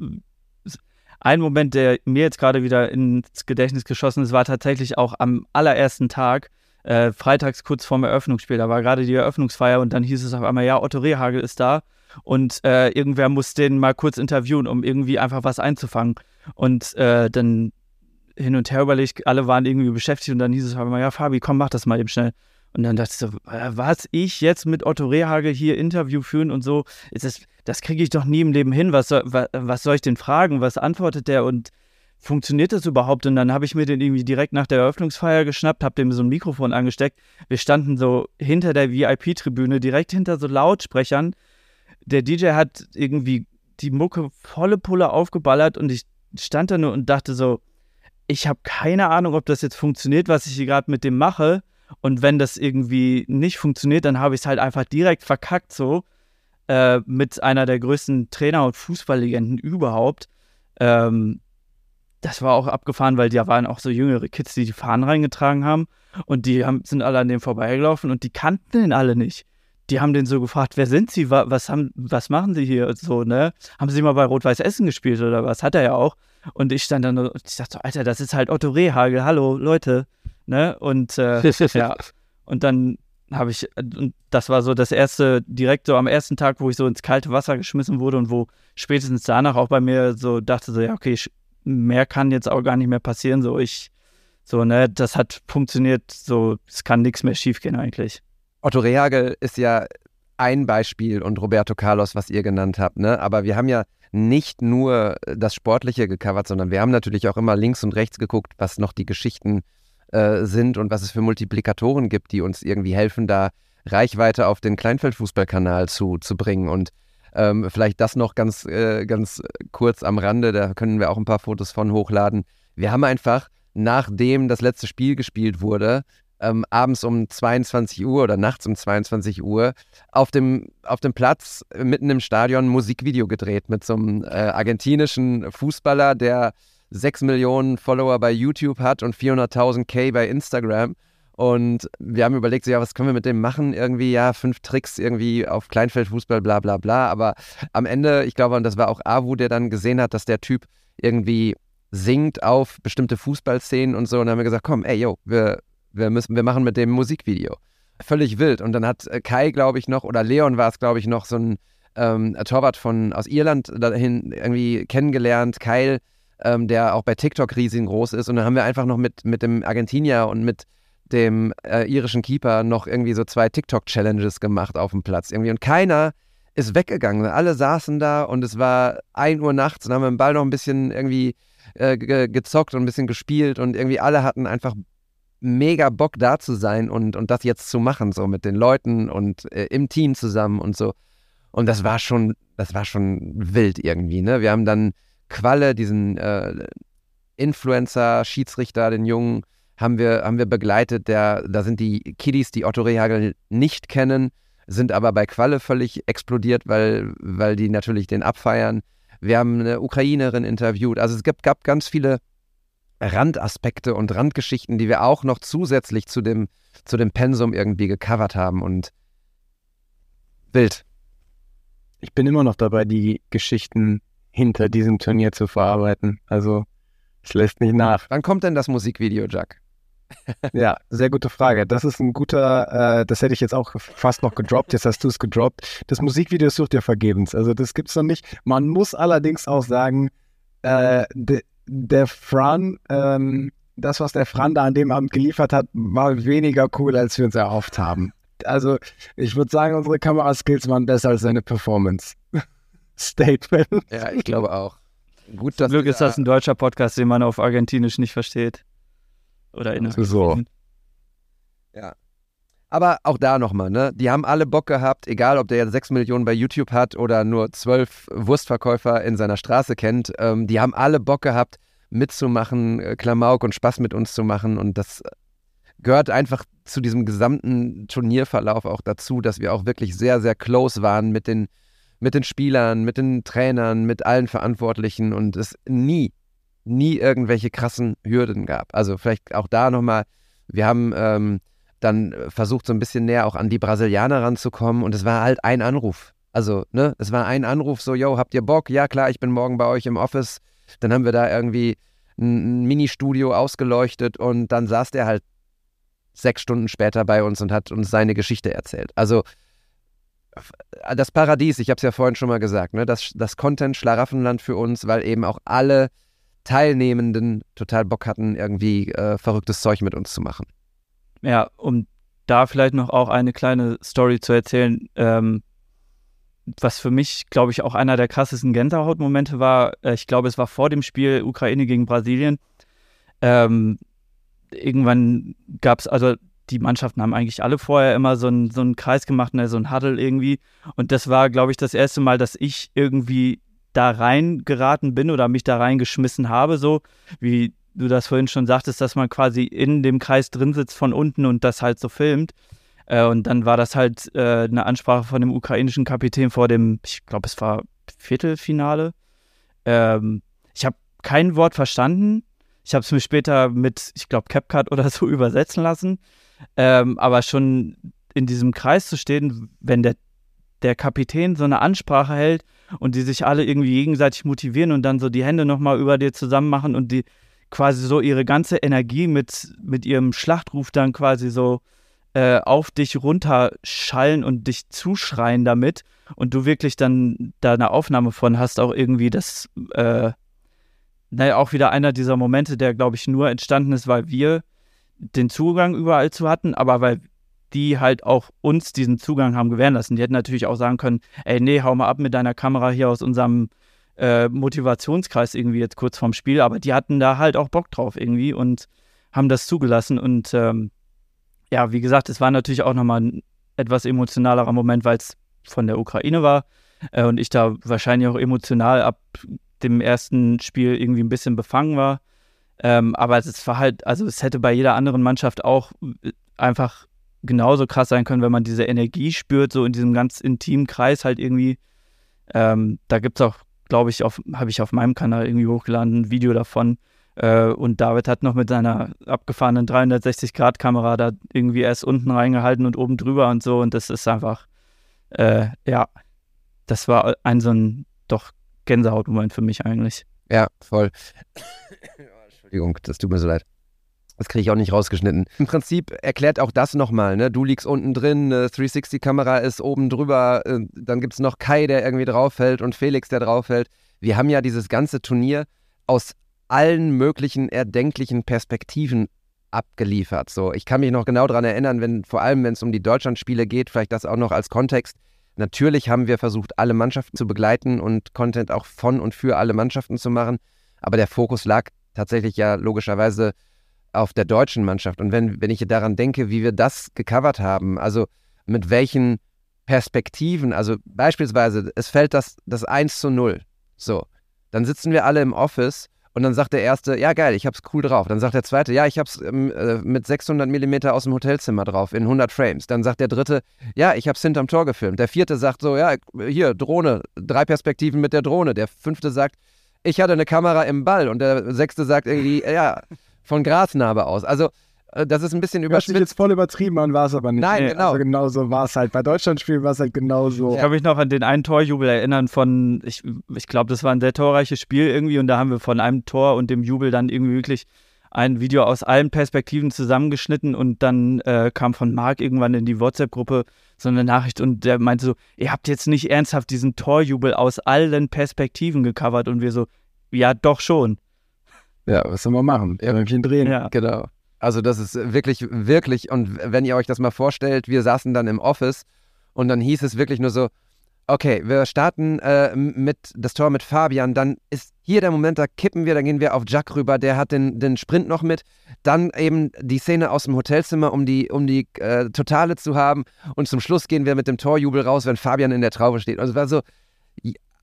Ein Moment, der mir jetzt gerade wieder ins Gedächtnis geschossen ist, war tatsächlich auch am allerersten Tag, äh, freitags kurz vorm Eröffnungsspiel. Da war gerade die Eröffnungsfeier und dann hieß es auf einmal, ja, Otto Rehagel ist da und äh, irgendwer muss den mal kurz interviewen, um irgendwie einfach was einzufangen. Und äh, dann hin und her überlegt, alle waren irgendwie beschäftigt und dann hieß es auf einmal, ja, Fabi, komm, mach das mal eben schnell. Und dann dachte ich so, was, ich jetzt mit Otto Rehagel hier Interview führen und so, ist das, das kriege ich doch nie im Leben hin. Was soll, was, was soll ich denn fragen? Was antwortet der? Und funktioniert das überhaupt? Und dann habe ich mir den irgendwie direkt nach der Eröffnungsfeier geschnappt, habe dem so ein Mikrofon angesteckt. Wir standen so hinter der VIP-Tribüne, direkt hinter so Lautsprechern. Der DJ hat irgendwie die Mucke volle Pulle aufgeballert und ich stand da nur und dachte so, ich habe keine Ahnung, ob das jetzt funktioniert, was ich hier gerade mit dem mache. Und wenn das irgendwie nicht funktioniert, dann habe ich es halt einfach direkt verkackt so äh, mit einer der größten Trainer- und Fußballlegenden überhaupt. Ähm, das war auch abgefahren, weil da waren auch so jüngere Kids, die die Fahnen reingetragen haben und die haben, sind alle an dem vorbeigelaufen und die kannten den alle nicht. Die haben den so gefragt, wer sind sie, was, haben, was machen sie hier so, ne? Haben sie mal bei Rot-Weiß Essen gespielt oder was? Hat er ja auch. Und ich stand dann und ich dachte so, Alter, das ist halt Otto Rehagel, hallo Leute, ne? Und äh, ja, und dann habe ich, und das war so das erste, direkt so am ersten Tag, wo ich so ins kalte Wasser geschmissen wurde und wo spätestens danach auch bei mir so dachte so, ja, okay, mehr kann jetzt auch gar nicht mehr passieren, so ich, so, ne, das hat funktioniert, so, es kann nichts mehr schiefgehen eigentlich. Otto Rehagel ist ja ein Beispiel und Roberto Carlos, was ihr genannt habt, ne? Aber wir haben ja nicht nur das Sportliche gecovert, sondern wir haben natürlich auch immer links und rechts geguckt, was noch die Geschichten äh, sind und was es für Multiplikatoren gibt, die uns irgendwie helfen, da Reichweite auf den Kleinfeldfußballkanal zu, zu bringen. Und ähm, vielleicht das noch ganz, äh, ganz kurz am Rande, da können wir auch ein paar Fotos von hochladen. Wir haben einfach, nachdem das letzte Spiel gespielt wurde, ähm, abends um 22 Uhr oder nachts um 22 Uhr auf dem, auf dem Platz mitten im Stadion ein Musikvideo gedreht mit so einem äh, argentinischen Fußballer, der 6 Millionen Follower bei YouTube hat und 400.000 K bei Instagram. Und wir haben überlegt, so, ja, was können wir mit dem machen? Irgendwie, ja, fünf Tricks irgendwie auf Kleinfeldfußball, bla bla bla. Aber am Ende, ich glaube, und das war auch Avu, der dann gesehen hat, dass der Typ irgendwie singt auf bestimmte Fußballszenen und so. Und dann haben wir gesagt, komm, ey, yo, wir, wir, müssen, wir machen mit dem Musikvideo. Völlig wild. Und dann hat äh, Kai, glaube ich, noch, oder Leon war es, glaube ich, noch so ein ähm, Torwart von, aus Irland dahin irgendwie kennengelernt. Kyle, ähm, der auch bei TikTok riesengroß ist. Und dann haben wir einfach noch mit, mit dem Argentinier und mit dem äh, irischen Keeper noch irgendwie so zwei TikTok-Challenges gemacht auf dem Platz. Irgendwie. Und keiner ist weggegangen. Alle saßen da und es war 1 Uhr nachts und haben den Ball noch ein bisschen irgendwie äh, ge gezockt und ein bisschen gespielt und irgendwie alle hatten einfach mega Bock da zu sein und, und das jetzt zu machen, so mit den Leuten und äh, im Team zusammen und so. Und das war schon, das war schon wild irgendwie, ne? Wir haben dann Qualle, diesen äh, Influencer, Schiedsrichter, den Jungen, haben wir, haben wir begleitet. Der, da sind die Kiddies, die Otto Rehagel nicht kennen, sind aber bei Qualle völlig explodiert, weil, weil die natürlich den abfeiern. Wir haben eine Ukrainerin interviewt. Also es gab, gab ganz viele Randaspekte und Randgeschichten, die wir auch noch zusätzlich zu dem, zu dem Pensum irgendwie gecovert haben und wild. Ich bin immer noch dabei, die Geschichten hinter diesem Turnier zu verarbeiten. Also es lässt nicht nach. Wann kommt denn das Musikvideo, Jack? ja, sehr gute Frage. Das ist ein guter, äh, das hätte ich jetzt auch fast noch gedroppt, jetzt hast du es gedroppt. Das Musikvideo sucht ihr vergebens. Also das gibt es noch nicht. Man muss allerdings auch sagen, äh, der Fran, ähm, das, was der Fran da an dem Abend geliefert hat, war weniger cool, als wir uns erhofft haben. Also, ich würde sagen, unsere Kameraskills waren besser als seine Performance. Statement. Ja, ich glaube auch. Gut, Zum Glück ist das ein deutscher Podcast, den man auf Argentinisch nicht versteht. Oder in So. Ja. Aber auch da nochmal, ne? Die haben alle Bock gehabt, egal ob der jetzt 6 Millionen bei YouTube hat oder nur 12 Wurstverkäufer in seiner Straße kennt. Ähm, die haben alle Bock gehabt, mitzumachen, äh, Klamauk und Spaß mit uns zu machen. Und das gehört einfach zu diesem gesamten Turnierverlauf auch dazu, dass wir auch wirklich sehr, sehr close waren mit den, mit den Spielern, mit den Trainern, mit allen Verantwortlichen und es nie, nie irgendwelche krassen Hürden gab. Also vielleicht auch da nochmal, wir haben ähm, dann versucht, so ein bisschen näher auch an die Brasilianer ranzukommen und es war halt ein Anruf. Also, ne, es war ein Anruf, so, yo, habt ihr Bock? Ja, klar, ich bin morgen bei euch im Office. Dann haben wir da irgendwie ein Mini-Studio ausgeleuchtet und dann saß der halt sechs Stunden später bei uns und hat uns seine Geschichte erzählt. Also das Paradies, ich habe es ja vorhin schon mal gesagt, ne, das, das Content-Schlaraffenland für uns, weil eben auch alle Teilnehmenden total Bock hatten, irgendwie äh, verrücktes Zeug mit uns zu machen. Ja, um da vielleicht noch auch eine kleine Story zu erzählen, ähm, was für mich, glaube ich, auch einer der krassesten Gänsehautmomente war. Äh, ich glaube, es war vor dem Spiel Ukraine gegen Brasilien. Ähm, irgendwann gab es, also die Mannschaften haben eigentlich alle vorher immer so einen, so einen Kreis gemacht, ne, so ein Huddle irgendwie. Und das war, glaube ich, das erste Mal, dass ich irgendwie da reingeraten bin oder mich da reingeschmissen habe, so wie du das vorhin schon sagtest, dass man quasi in dem Kreis drin sitzt von unten und das halt so filmt. Äh, und dann war das halt äh, eine Ansprache von dem ukrainischen Kapitän vor dem, ich glaube, es war Viertelfinale. Ähm, ich habe kein Wort verstanden. Ich habe es mir später mit, ich glaube, CapCut oder so übersetzen lassen. Ähm, aber schon in diesem Kreis zu stehen, wenn der, der Kapitän so eine Ansprache hält und die sich alle irgendwie gegenseitig motivieren und dann so die Hände nochmal über dir zusammen machen und die quasi so ihre ganze Energie mit, mit ihrem Schlachtruf dann quasi so äh, auf dich runterschallen und dich zuschreien damit und du wirklich dann da eine Aufnahme von hast, auch irgendwie das, äh, naja, auch wieder einer dieser Momente, der, glaube ich, nur entstanden ist, weil wir den Zugang überall zu hatten, aber weil die halt auch uns diesen Zugang haben gewähren lassen. Die hätten natürlich auch sagen können, ey, nee, hau mal ab mit deiner Kamera hier aus unserem äh, Motivationskreis irgendwie jetzt kurz vorm Spiel, aber die hatten da halt auch Bock drauf irgendwie und haben das zugelassen und ähm, ja, wie gesagt, es war natürlich auch nochmal ein etwas emotionalerer Moment, weil es von der Ukraine war äh, und ich da wahrscheinlich auch emotional ab dem ersten Spiel irgendwie ein bisschen befangen war. Ähm, aber es war halt, also es hätte bei jeder anderen Mannschaft auch äh, einfach genauso krass sein können, wenn man diese Energie spürt, so in diesem ganz intimen Kreis halt irgendwie. Ähm, da gibt es auch, glaube ich, habe ich auf meinem Kanal irgendwie hochgeladen, ein Video davon, äh, und David hat noch mit seiner abgefahrenen 360-Grad-Kamera da irgendwie erst unten reingehalten und oben drüber und so. Und das ist einfach, äh, ja, das war ein so ein doch Gänsehautmoment für mich eigentlich. Ja, voll. Entschuldigung, das tut mir so leid. Das kriege ich auch nicht rausgeschnitten. Im Prinzip erklärt auch das nochmal, ne? Du liegst unten drin, eine 360-Kamera ist oben drüber, äh, dann gibt es noch Kai, der irgendwie drauf fällt und Felix, der drauf fällt. Wir haben ja dieses ganze Turnier aus allen möglichen erdenklichen Perspektiven abgeliefert. So, ich kann mich noch genau daran erinnern, wenn vor allem wenn es um die Deutschlandspiele geht, vielleicht das auch noch als Kontext. Natürlich haben wir versucht, alle Mannschaften zu begleiten und Content auch von und für alle Mannschaften zu machen, aber der Fokus lag tatsächlich ja logischerweise auf der deutschen Mannschaft. Und wenn, wenn ich daran denke, wie wir das gecovert haben, also mit welchen Perspektiven, also beispielsweise, es fällt das, das 1 zu 0. So, dann sitzen wir alle im Office und dann sagt der Erste, ja geil, ich hab's cool drauf. Dann sagt der Zweite, ja, ich hab's ähm, äh, mit 600 mm aus dem Hotelzimmer drauf in 100 Frames. Dann sagt der Dritte, ja, ich hab's hinterm Tor gefilmt. Der Vierte sagt so, ja, hier, Drohne, drei Perspektiven mit der Drohne. Der Fünfte sagt, ich hatte eine Kamera im Ball. Und der Sechste sagt irgendwie, ja, von Grasnarbe aus. Also äh, das ist ein bisschen überspitzt. jetzt voll übertrieben an, war es aber nicht. Nein, genau. Also genau so war es halt. Bei Deutschlandspielen war es halt genauso. Ich kann mich noch an den einen Torjubel erinnern von, ich, ich glaube, das war ein sehr torreiches Spiel irgendwie und da haben wir von einem Tor und dem Jubel dann irgendwie wirklich ein Video aus allen Perspektiven zusammengeschnitten und dann äh, kam von Marc irgendwann in die WhatsApp-Gruppe so eine Nachricht und der meinte so, ihr habt jetzt nicht ernsthaft diesen Torjubel aus allen Perspektiven gecovert und wir so, ja doch schon. Ja, was soll man machen? Ja, drehen. Ja. Genau. Also das ist wirklich, wirklich, und wenn ihr euch das mal vorstellt, wir saßen dann im Office und dann hieß es wirklich nur so, okay, wir starten äh, mit das Tor mit Fabian, dann ist hier der Moment, da kippen wir, dann gehen wir auf Jack rüber, der hat den, den Sprint noch mit, dann eben die Szene aus dem Hotelzimmer, um die, um die äh, Totale zu haben und zum Schluss gehen wir mit dem Torjubel raus, wenn Fabian in der Traube steht. Also es war so,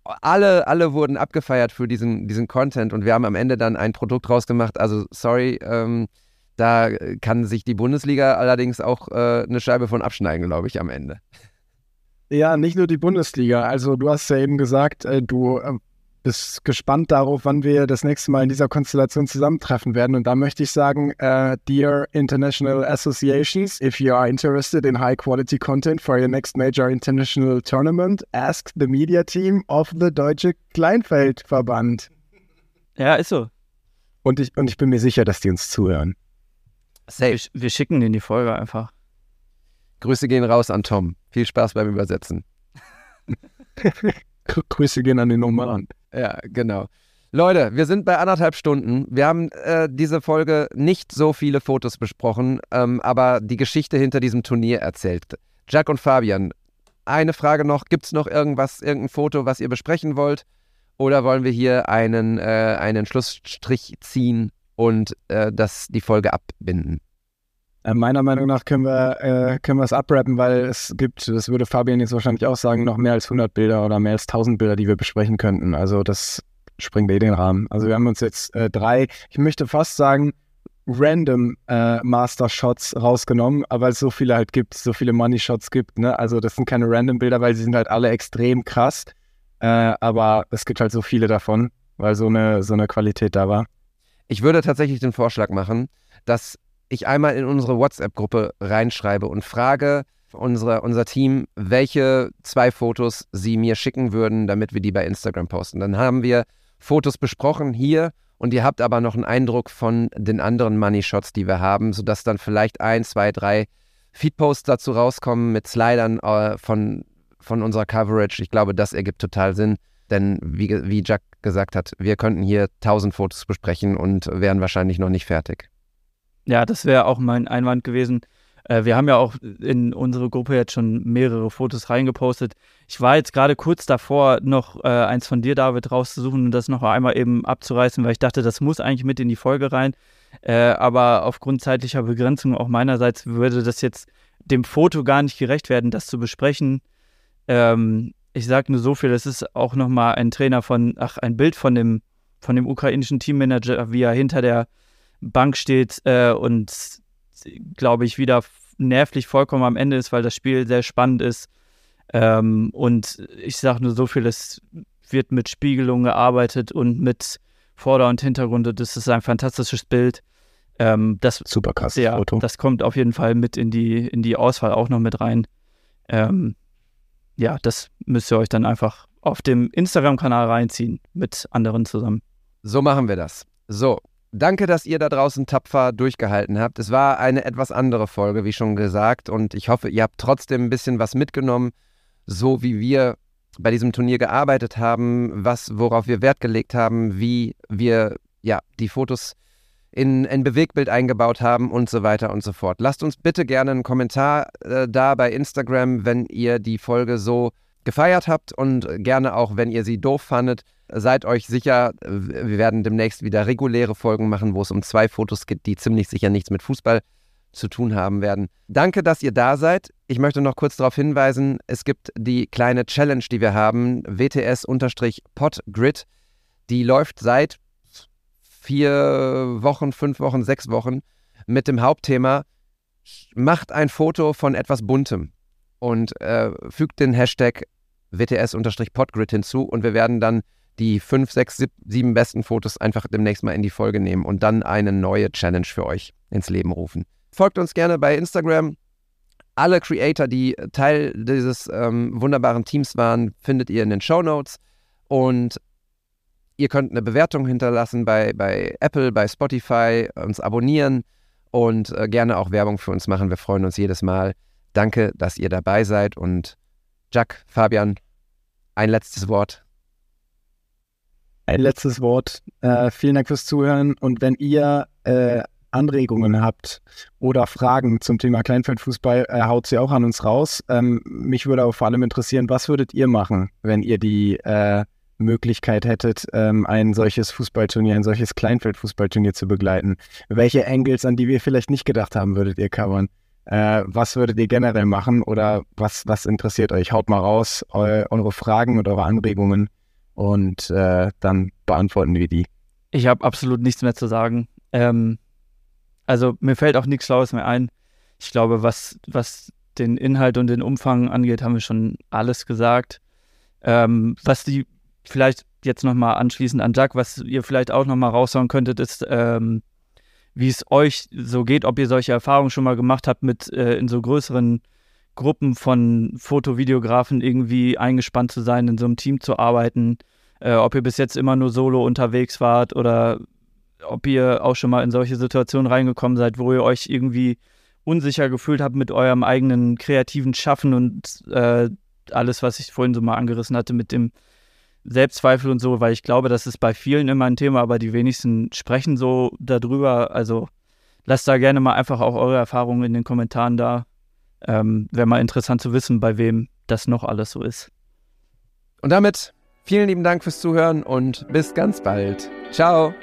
alle, alle wurden abgefeiert für diesen, diesen Content und wir haben am Ende dann ein Produkt rausgemacht, also sorry, ähm, da kann sich die Bundesliga allerdings auch äh, eine Scheibe von abschneiden, glaube ich, am Ende. Ja, nicht nur die Bundesliga. Also du hast ja eben gesagt, äh, du äh, bist gespannt darauf, wann wir das nächste Mal in dieser Konstellation zusammentreffen werden. Und da möchte ich sagen, uh, dear international associations, if you are interested in high quality content for your next major international tournament, ask the media team of the Deutsche Kleinfeldverband. Ja, ist so. Und ich, und ich bin mir sicher, dass die uns zuhören. Safe. Wir, wir schicken den die Folge einfach. Grüße gehen raus an Tom. Viel Spaß beim Übersetzen. Grüße gehen an den nochmal an. Ja, genau. Leute, wir sind bei anderthalb Stunden. Wir haben äh, diese Folge nicht so viele Fotos besprochen, ähm, aber die Geschichte hinter diesem Turnier erzählt. Jack und Fabian, eine Frage noch. Gibt es noch irgendwas, irgendein Foto, was ihr besprechen wollt? Oder wollen wir hier einen, äh, einen Schlussstrich ziehen und äh, das, die Folge abbinden? Äh, meiner Meinung nach können wir, äh, können wir es abrappen, weil es gibt, das würde Fabian jetzt wahrscheinlich auch sagen, noch mehr als 100 Bilder oder mehr als 1000 Bilder, die wir besprechen könnten. Also das springt eh den Rahmen. Also wir haben uns jetzt äh, drei, ich möchte fast sagen, random äh, Master Shots rausgenommen, aber es so viele halt gibt, so viele Money Shots gibt. Ne? Also das sind keine random Bilder, weil sie sind halt alle extrem krass. Äh, aber es gibt halt so viele davon, weil so eine, so eine Qualität da war. Ich würde tatsächlich den Vorschlag machen, dass ich einmal in unsere WhatsApp-Gruppe reinschreibe und frage unsere, unser Team, welche zwei Fotos sie mir schicken würden, damit wir die bei Instagram posten. Dann haben wir Fotos besprochen hier und ihr habt aber noch einen Eindruck von den anderen Money Shots, die wir haben, sodass dann vielleicht ein, zwei, drei Feedposts dazu rauskommen mit Slidern äh, von, von unserer Coverage. Ich glaube, das ergibt total Sinn, denn wie, wie Jack gesagt hat, wir könnten hier tausend Fotos besprechen und wären wahrscheinlich noch nicht fertig. Ja, das wäre auch mein Einwand gewesen. Äh, wir haben ja auch in unsere Gruppe jetzt schon mehrere Fotos reingepostet. Ich war jetzt gerade kurz davor, noch äh, eins von dir, David, rauszusuchen und das noch einmal eben abzureißen, weil ich dachte, das muss eigentlich mit in die Folge rein. Äh, aber aufgrund zeitlicher Begrenzung auch meinerseits würde das jetzt dem Foto gar nicht gerecht werden, das zu besprechen. Ähm, ich sage nur so viel, es ist auch nochmal ein Trainer von, ach, ein Bild von dem, von dem ukrainischen Teammanager, wie er hinter der Bank steht äh, und, glaube ich, wieder nervlich vollkommen am Ende ist, weil das Spiel sehr spannend ist. Ähm, und ich sage nur so viel, es wird mit Spiegelung gearbeitet und mit Vorder- und Hintergrund. Das ist ein fantastisches Bild. Ähm, das, Super krass ja, Foto. Das kommt auf jeden Fall mit in die, in die Auswahl auch noch mit rein. Ähm, ja, das müsst ihr euch dann einfach auf dem Instagram-Kanal reinziehen mit anderen zusammen. So machen wir das. So, Danke, dass ihr da draußen tapfer durchgehalten habt. Es war eine etwas andere Folge, wie schon gesagt, und ich hoffe, ihr habt trotzdem ein bisschen was mitgenommen, so wie wir bei diesem Turnier gearbeitet haben, was, worauf wir Wert gelegt haben, wie wir ja die Fotos in ein Bewegtbild eingebaut haben und so weiter und so fort. Lasst uns bitte gerne einen Kommentar äh, da bei Instagram, wenn ihr die Folge so gefeiert habt und gerne auch, wenn ihr sie doof fandet. Seid euch sicher, wir werden demnächst wieder reguläre Folgen machen, wo es um zwei Fotos geht, die ziemlich sicher nichts mit Fußball zu tun haben werden. Danke, dass ihr da seid. Ich möchte noch kurz darauf hinweisen, es gibt die kleine Challenge, die wir haben, WTS-Podgrid. Die läuft seit vier Wochen, fünf Wochen, sechs Wochen mit dem Hauptthema, macht ein Foto von etwas Buntem und äh, fügt den Hashtag WTS-Podgrid hinzu und wir werden dann die fünf, sechs, sieben besten Fotos einfach demnächst mal in die Folge nehmen und dann eine neue Challenge für euch ins Leben rufen. Folgt uns gerne bei Instagram. Alle Creator, die Teil dieses ähm, wunderbaren Teams waren, findet ihr in den Show Notes. Und ihr könnt eine Bewertung hinterlassen bei, bei Apple, bei Spotify, uns abonnieren und äh, gerne auch Werbung für uns machen. Wir freuen uns jedes Mal. Danke, dass ihr dabei seid. Und Jack, Fabian, ein letztes Wort. Ein letztes Wort. Äh, vielen Dank fürs Zuhören. Und wenn ihr äh, Anregungen habt oder Fragen zum Thema Kleinfeldfußball, äh, haut sie auch an uns raus. Ähm, mich würde aber vor allem interessieren, was würdet ihr machen, wenn ihr die äh, Möglichkeit hättet, ähm, ein solches Fußballturnier, ein solches Kleinfeldfußballturnier zu begleiten? Welche Angles, an die wir vielleicht nicht gedacht haben, würdet ihr covern? Äh, was würdet ihr generell machen oder was, was interessiert euch? Haut mal raus eu eure Fragen und eure Anregungen und äh, dann beantworten wir die. Ich habe absolut nichts mehr zu sagen. Ähm, also mir fällt auch nichts Schlaues mehr ein. Ich glaube, was, was den Inhalt und den Umfang angeht, haben wir schon alles gesagt. Ähm, was die vielleicht jetzt nochmal anschließend an Jack, was ihr vielleicht auch nochmal raushauen könntet, ist, ähm, wie es euch so geht, ob ihr solche Erfahrungen schon mal gemacht habt, mit äh, in so größeren Gruppen von Fotovideografen irgendwie eingespannt zu sein, in so einem Team zu arbeiten, äh, ob ihr bis jetzt immer nur solo unterwegs wart oder ob ihr auch schon mal in solche Situationen reingekommen seid, wo ihr euch irgendwie unsicher gefühlt habt mit eurem eigenen kreativen Schaffen und äh, alles, was ich vorhin so mal angerissen hatte mit dem Selbstzweifel und so, weil ich glaube, das ist bei vielen immer ein Thema, aber die wenigsten sprechen so darüber. Also lasst da gerne mal einfach auch eure Erfahrungen in den Kommentaren da. Ähm, Wäre mal interessant zu wissen, bei wem das noch alles so ist. Und damit vielen lieben Dank fürs Zuhören und bis ganz bald. Ciao.